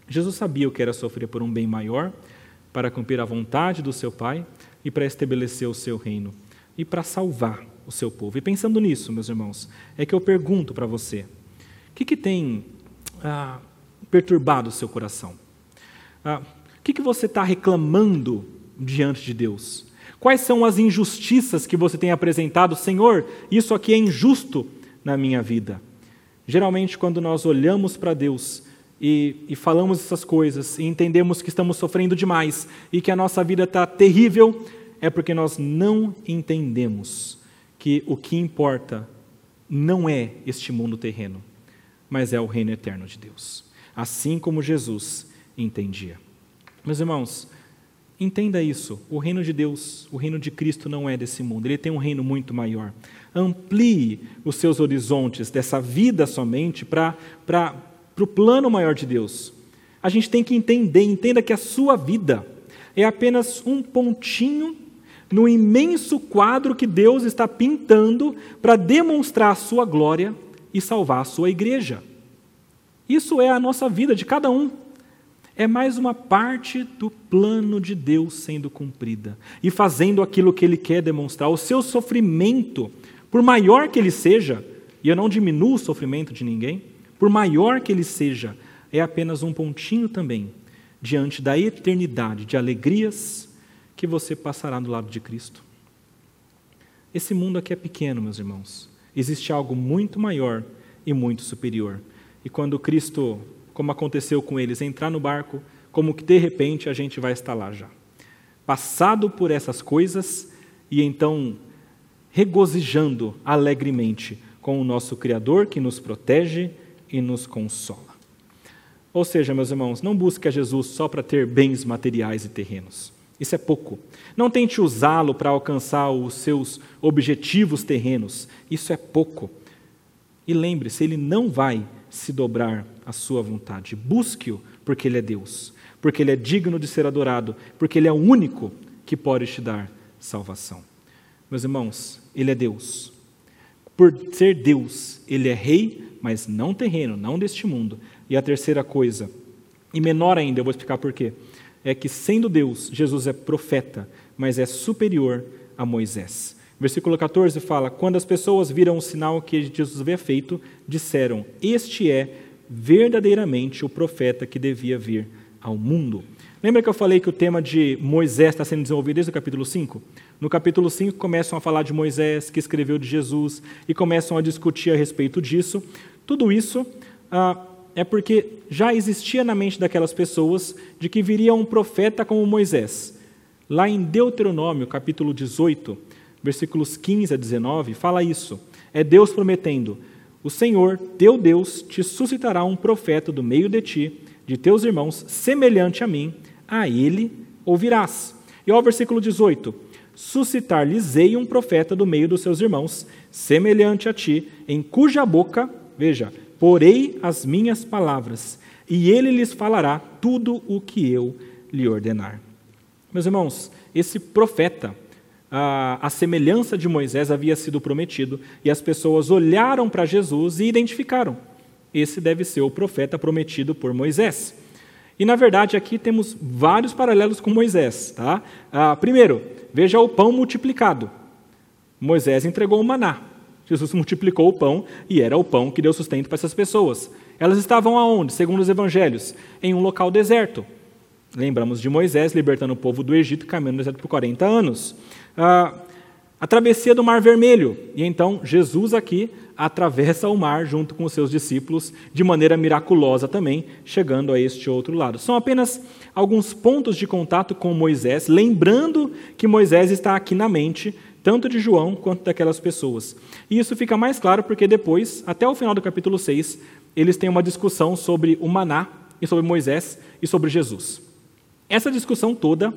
S1: Jesus sabia o que era sofrer por um bem maior, para cumprir a vontade do seu Pai e para estabelecer o seu reino e para salvar o seu povo. E pensando nisso, meus irmãos, é que eu pergunto para você: o que, que tem ah, perturbado o seu coração? Ah, o que, que você está reclamando diante de Deus? Quais são as injustiças que você tem apresentado? Senhor, isso aqui é injusto na minha vida. Geralmente, quando nós olhamos para Deus e, e, falamos essas coisas e entendemos que estamos sofrendo demais e que a nossa vida está terrível, é porque nós não entendemos que o que importa não é este mundo terreno, mas é o reino eterno de Deus. Assim como Jesus entendia. Meus irmãos, entenda isso: o reino de Deus, o reino de Cristo não é desse mundo, ele tem um reino muito maior. Amplie os seus horizontes dessa vida somente para o plano maior de Deus. A gente tem que entender, entenda que a sua vida é apenas um pontinho no imenso quadro que Deus está pintando para demonstrar a sua glória e salvar a sua igreja. Isso é a nossa vida de cada um é mais uma parte do plano de Deus sendo cumprida e fazendo aquilo que Ele quer demonstrar. O seu sofrimento, por maior que ele seja, e eu não diminuo o sofrimento de ninguém, por maior que ele seja, é apenas um pontinho também diante da eternidade de alegrias que você passará do lado de Cristo. Esse mundo aqui é pequeno, meus irmãos. Existe algo muito maior e muito superior. E quando Cristo como aconteceu com eles, entrar no barco, como que de repente a gente vai estar lá já. Passado por essas coisas e então regozijando alegremente com o nosso Criador que nos protege e nos consola. Ou seja, meus irmãos, não busque a Jesus só para ter bens materiais e terrenos. Isso é pouco. Não tente usá-lo para alcançar os seus objetivos terrenos. Isso é pouco. E lembre-se, ele não vai se dobrar à sua vontade. Busque-o, porque ele é Deus, porque ele é digno de ser adorado, porque ele é o único que pode te dar salvação. Meus irmãos, ele é Deus. Por ser Deus, ele é rei, mas não terreno, não deste mundo. E a terceira coisa, e menor ainda, eu vou explicar por quê, é que sendo Deus, Jesus é profeta, mas é superior a Moisés. Versículo 14 fala: Quando as pessoas viram o sinal que Jesus havia feito, disseram: Este é verdadeiramente o profeta que devia vir ao mundo. Lembra que eu falei que o tema de Moisés está sendo desenvolvido desde o capítulo 5? No capítulo 5 começam a falar de Moisés, que escreveu de Jesus, e começam a discutir a respeito disso. Tudo isso ah, é porque já existia na mente daquelas pessoas de que viria um profeta como Moisés. Lá em Deuteronômio, capítulo 18, versículos 15 a 19, fala isso. É Deus prometendo: O Senhor, teu Deus, te suscitará um profeta do meio de ti, de teus irmãos, semelhante a mim, a ele ouvirás. E ao versículo 18: Suscitar-lhes-ei um profeta do meio dos seus irmãos, semelhante a ti, em cuja boca, veja, porei as minhas palavras, e ele lhes falará tudo o que eu lhe ordenar. Meus irmãos, esse profeta, a, a semelhança de Moisés havia sido prometido, e as pessoas olharam para Jesus e identificaram: esse deve ser o profeta prometido por Moisés. E na verdade aqui temos vários paralelos com Moisés. Tá? Ah, primeiro, veja o pão multiplicado. Moisés entregou o maná. Jesus multiplicou o pão e era o pão que deu sustento para essas pessoas. Elas estavam aonde? Segundo os evangelhos, em um local deserto. Lembramos de Moisés libertando o povo do Egito, caminhando no deserto por 40 anos a, a travessia do Mar Vermelho. E então Jesus aqui atravessa o mar junto com os seus discípulos de maneira miraculosa também, chegando a este outro lado. São apenas alguns pontos de contato com Moisés, lembrando que Moisés está aqui na mente tanto de João quanto daquelas pessoas. E isso fica mais claro porque depois, até o final do capítulo 6, eles têm uma discussão sobre o maná, e sobre Moisés e sobre Jesus. Essa discussão toda,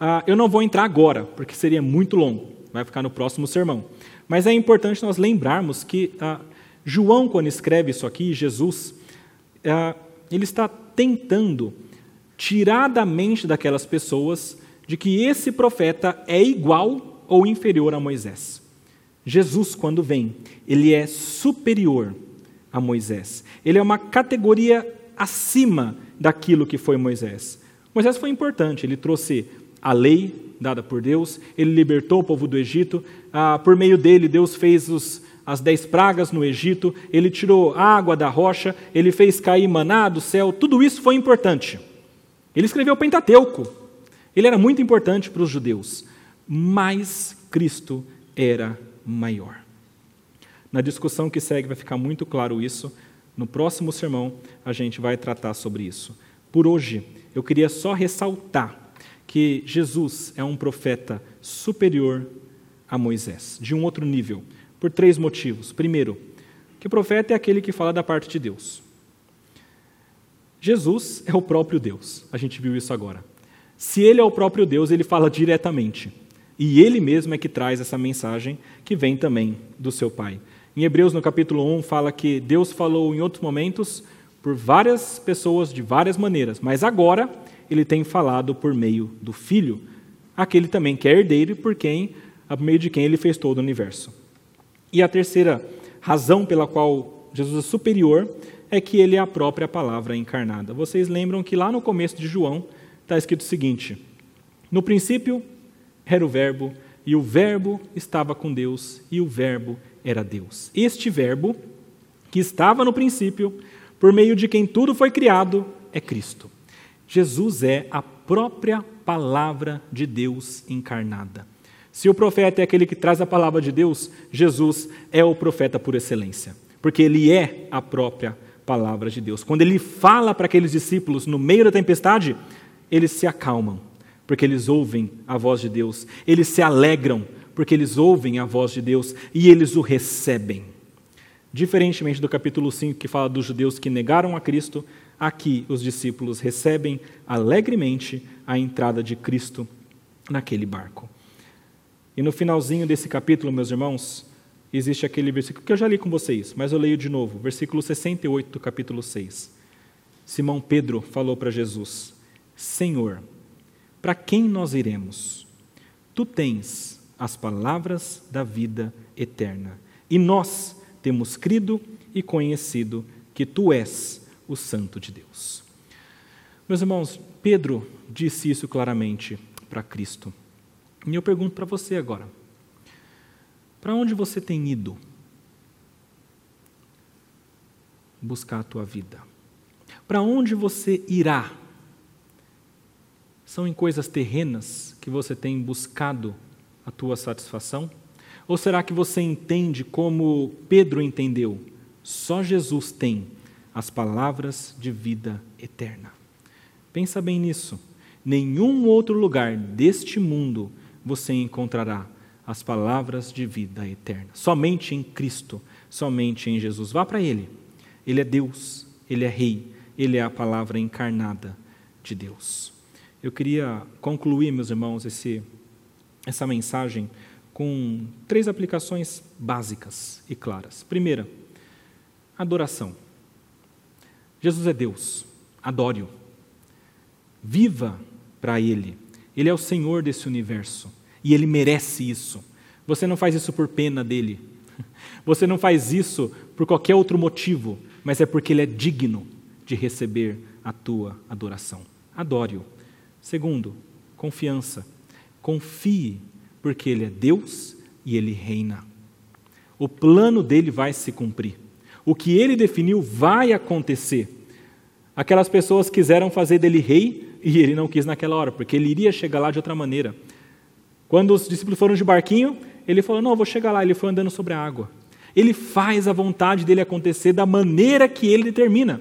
S1: ah, eu não vou entrar agora, porque seria muito longo, vai ficar no próximo sermão. Mas é importante nós lembrarmos que ah, João, quando escreve isso aqui, Jesus, ah, ele está tentando tirar da mente daquelas pessoas de que esse profeta é igual ou inferior a Moisés. Jesus, quando vem, ele é superior a Moisés. Ele é uma categoria acima daquilo que foi Moisés. Moisés foi importante, ele trouxe a lei dada por Deus, ele libertou o povo do Egito, ah, por meio dele, Deus fez os, as dez pragas no Egito, ele tirou água da rocha, ele fez cair maná do céu, tudo isso foi importante. Ele escreveu o Pentateuco, ele era muito importante para os judeus, mas Cristo era maior. Na discussão que segue vai ficar muito claro isso. No próximo sermão a gente vai tratar sobre isso. Por hoje, eu queria só ressaltar que Jesus é um profeta superior a Moisés, de um outro nível, por três motivos. Primeiro, que o profeta é aquele que fala da parte de Deus. Jesus é o próprio Deus, a gente viu isso agora. Se ele é o próprio Deus, ele fala diretamente. E ele mesmo é que traz essa mensagem que vem também do seu Pai. Em Hebreus, no capítulo 1, fala que Deus falou em outros momentos por várias pessoas de várias maneiras, mas agora ele tem falado por meio do Filho, aquele também que é herdeiro e por quem, por meio de quem ele fez todo o universo. E a terceira razão pela qual Jesus é superior é que ele é a própria palavra encarnada. Vocês lembram que lá no começo de João está escrito o seguinte: No princípio era o Verbo, e o Verbo estava com Deus, e o Verbo era Deus. Este Verbo, que estava no princípio, por meio de quem tudo foi criado, é Cristo. Jesus é a própria palavra de Deus encarnada. Se o profeta é aquele que traz a palavra de Deus, Jesus é o profeta por excelência, porque ele é a própria palavra de Deus. Quando ele fala para aqueles discípulos no meio da tempestade, eles se acalmam, porque eles ouvem a voz de Deus, eles se alegram, porque eles ouvem a voz de Deus e eles o recebem. Diferentemente do capítulo 5, que fala dos judeus que negaram a Cristo, aqui os discípulos recebem alegremente a entrada de Cristo naquele barco. E no finalzinho desse capítulo, meus irmãos, existe aquele versículo que eu já li com vocês, mas eu leio de novo, versículo 68 do capítulo 6. Simão Pedro falou para Jesus: Senhor, para quem nós iremos? Tu tens as palavras da vida eterna. E nós temos crido e conhecido que tu és o Santo de Deus. Meus irmãos, Pedro disse isso claramente para Cristo. E eu pergunto para você agora: para onde você tem ido buscar a tua vida? Para onde você irá? São em coisas terrenas que você tem buscado a tua satisfação? Ou será que você entende como Pedro entendeu? Só Jesus tem as palavras de vida eterna. Pensa bem nisso. Nenhum outro lugar deste mundo você encontrará as palavras de vida eterna. Somente em Cristo, somente em Jesus. Vá para Ele. Ele é Deus, Ele é Rei, Ele é a palavra encarnada de Deus. Eu queria concluir, meus irmãos, esse essa mensagem com três aplicações básicas e claras. Primeira, adoração. Jesus é Deus, adore-o. Viva para Ele. Ele é o Senhor desse universo e Ele merece isso. Você não faz isso por pena dele. <laughs> Você não faz isso por qualquer outro motivo, mas é porque Ele é digno de receber a tua adoração. Adore-o. Segundo, confiança. Confie, porque Ele é Deus e Ele reina. O plano dele vai se cumprir. O que ele definiu vai acontecer. Aquelas pessoas quiseram fazer dele rei e ele não quis naquela hora, porque ele iria chegar lá de outra maneira. Quando os discípulos foram de barquinho, ele falou: Não, vou chegar lá. Ele foi andando sobre a água. Ele faz a vontade dele acontecer da maneira que ele determina,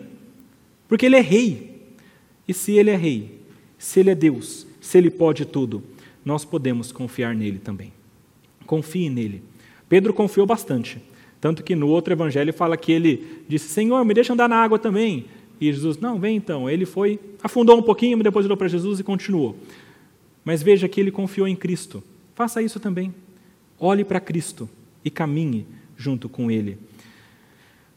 S1: porque ele é rei. E se ele é rei, se ele é Deus, se ele pode tudo, nós podemos confiar nele também. Confie nele. Pedro confiou bastante. Tanto que no outro evangelho fala que ele disse: Senhor, me deixa andar na água também. E Jesus, não, vem então. Ele foi, afundou um pouquinho, depois olhou para Jesus e continuou. Mas veja que ele confiou em Cristo. Faça isso também. Olhe para Cristo e caminhe junto com Ele.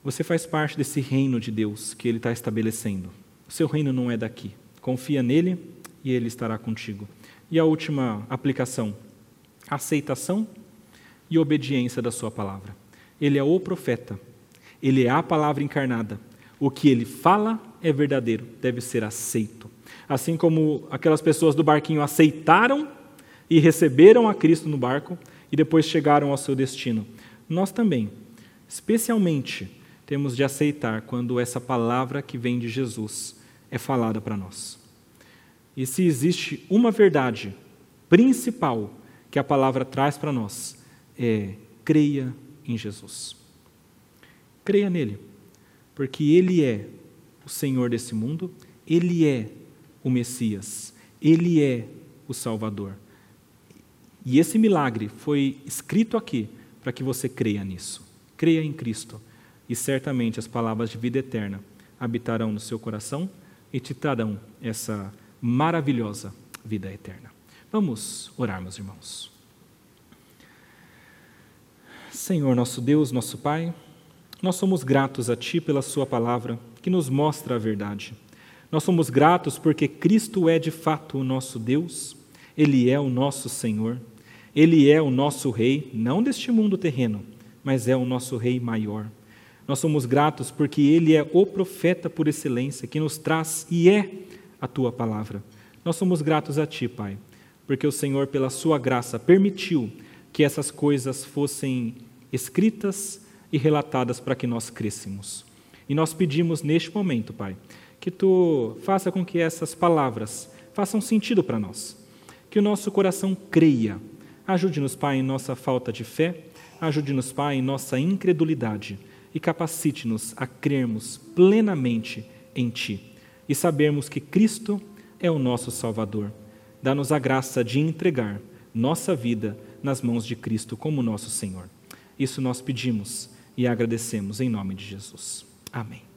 S1: Você faz parte desse reino de Deus que Ele está estabelecendo. O seu reino não é daqui. Confia nele e Ele estará contigo. E a última aplicação: aceitação e obediência da Sua palavra. Ele é o profeta, ele é a palavra encarnada. O que ele fala é verdadeiro, deve ser aceito. Assim como aquelas pessoas do barquinho aceitaram e receberam a Cristo no barco e depois chegaram ao seu destino. Nós também, especialmente, temos de aceitar quando essa palavra que vem de Jesus é falada para nós. E se existe uma verdade principal que a palavra traz para nós, é creia em Jesus. Creia nele, porque ele é o Senhor desse mundo, ele é o Messias, ele é o Salvador. E esse milagre foi escrito aqui para que você creia nisso. Creia em Cristo. E certamente as palavras de vida eterna habitarão no seu coração e te trarão essa maravilhosa vida eterna. Vamos orar, meus irmãos. Senhor, nosso Deus, nosso Pai, nós somos gratos a Ti pela Sua palavra que nos mostra a verdade. Nós somos gratos porque Cristo é de fato o nosso Deus, Ele é o nosso Senhor. Ele é o nosso rei, não deste mundo terreno, mas é o nosso rei maior. Nós somos gratos porque ele é o profeta por excelência que nos traz e é a tua palavra. Nós somos gratos a ti, Pai, porque o Senhor, pela sua graça, permitiu que essas coisas fossem escritas e relatadas para que nós crescêssemos. E nós pedimos neste momento, Pai, que tu faça com que essas palavras façam sentido para nós, que o nosso coração creia. Ajude-nos, Pai, em nossa falta de fé, ajude-nos, Pai, em nossa incredulidade. E capacite-nos a crermos plenamente em Ti e sabermos que Cristo é o nosso Salvador. Dá-nos a graça de entregar nossa vida nas mãos de Cristo como nosso Senhor. Isso nós pedimos e agradecemos em nome de Jesus. Amém.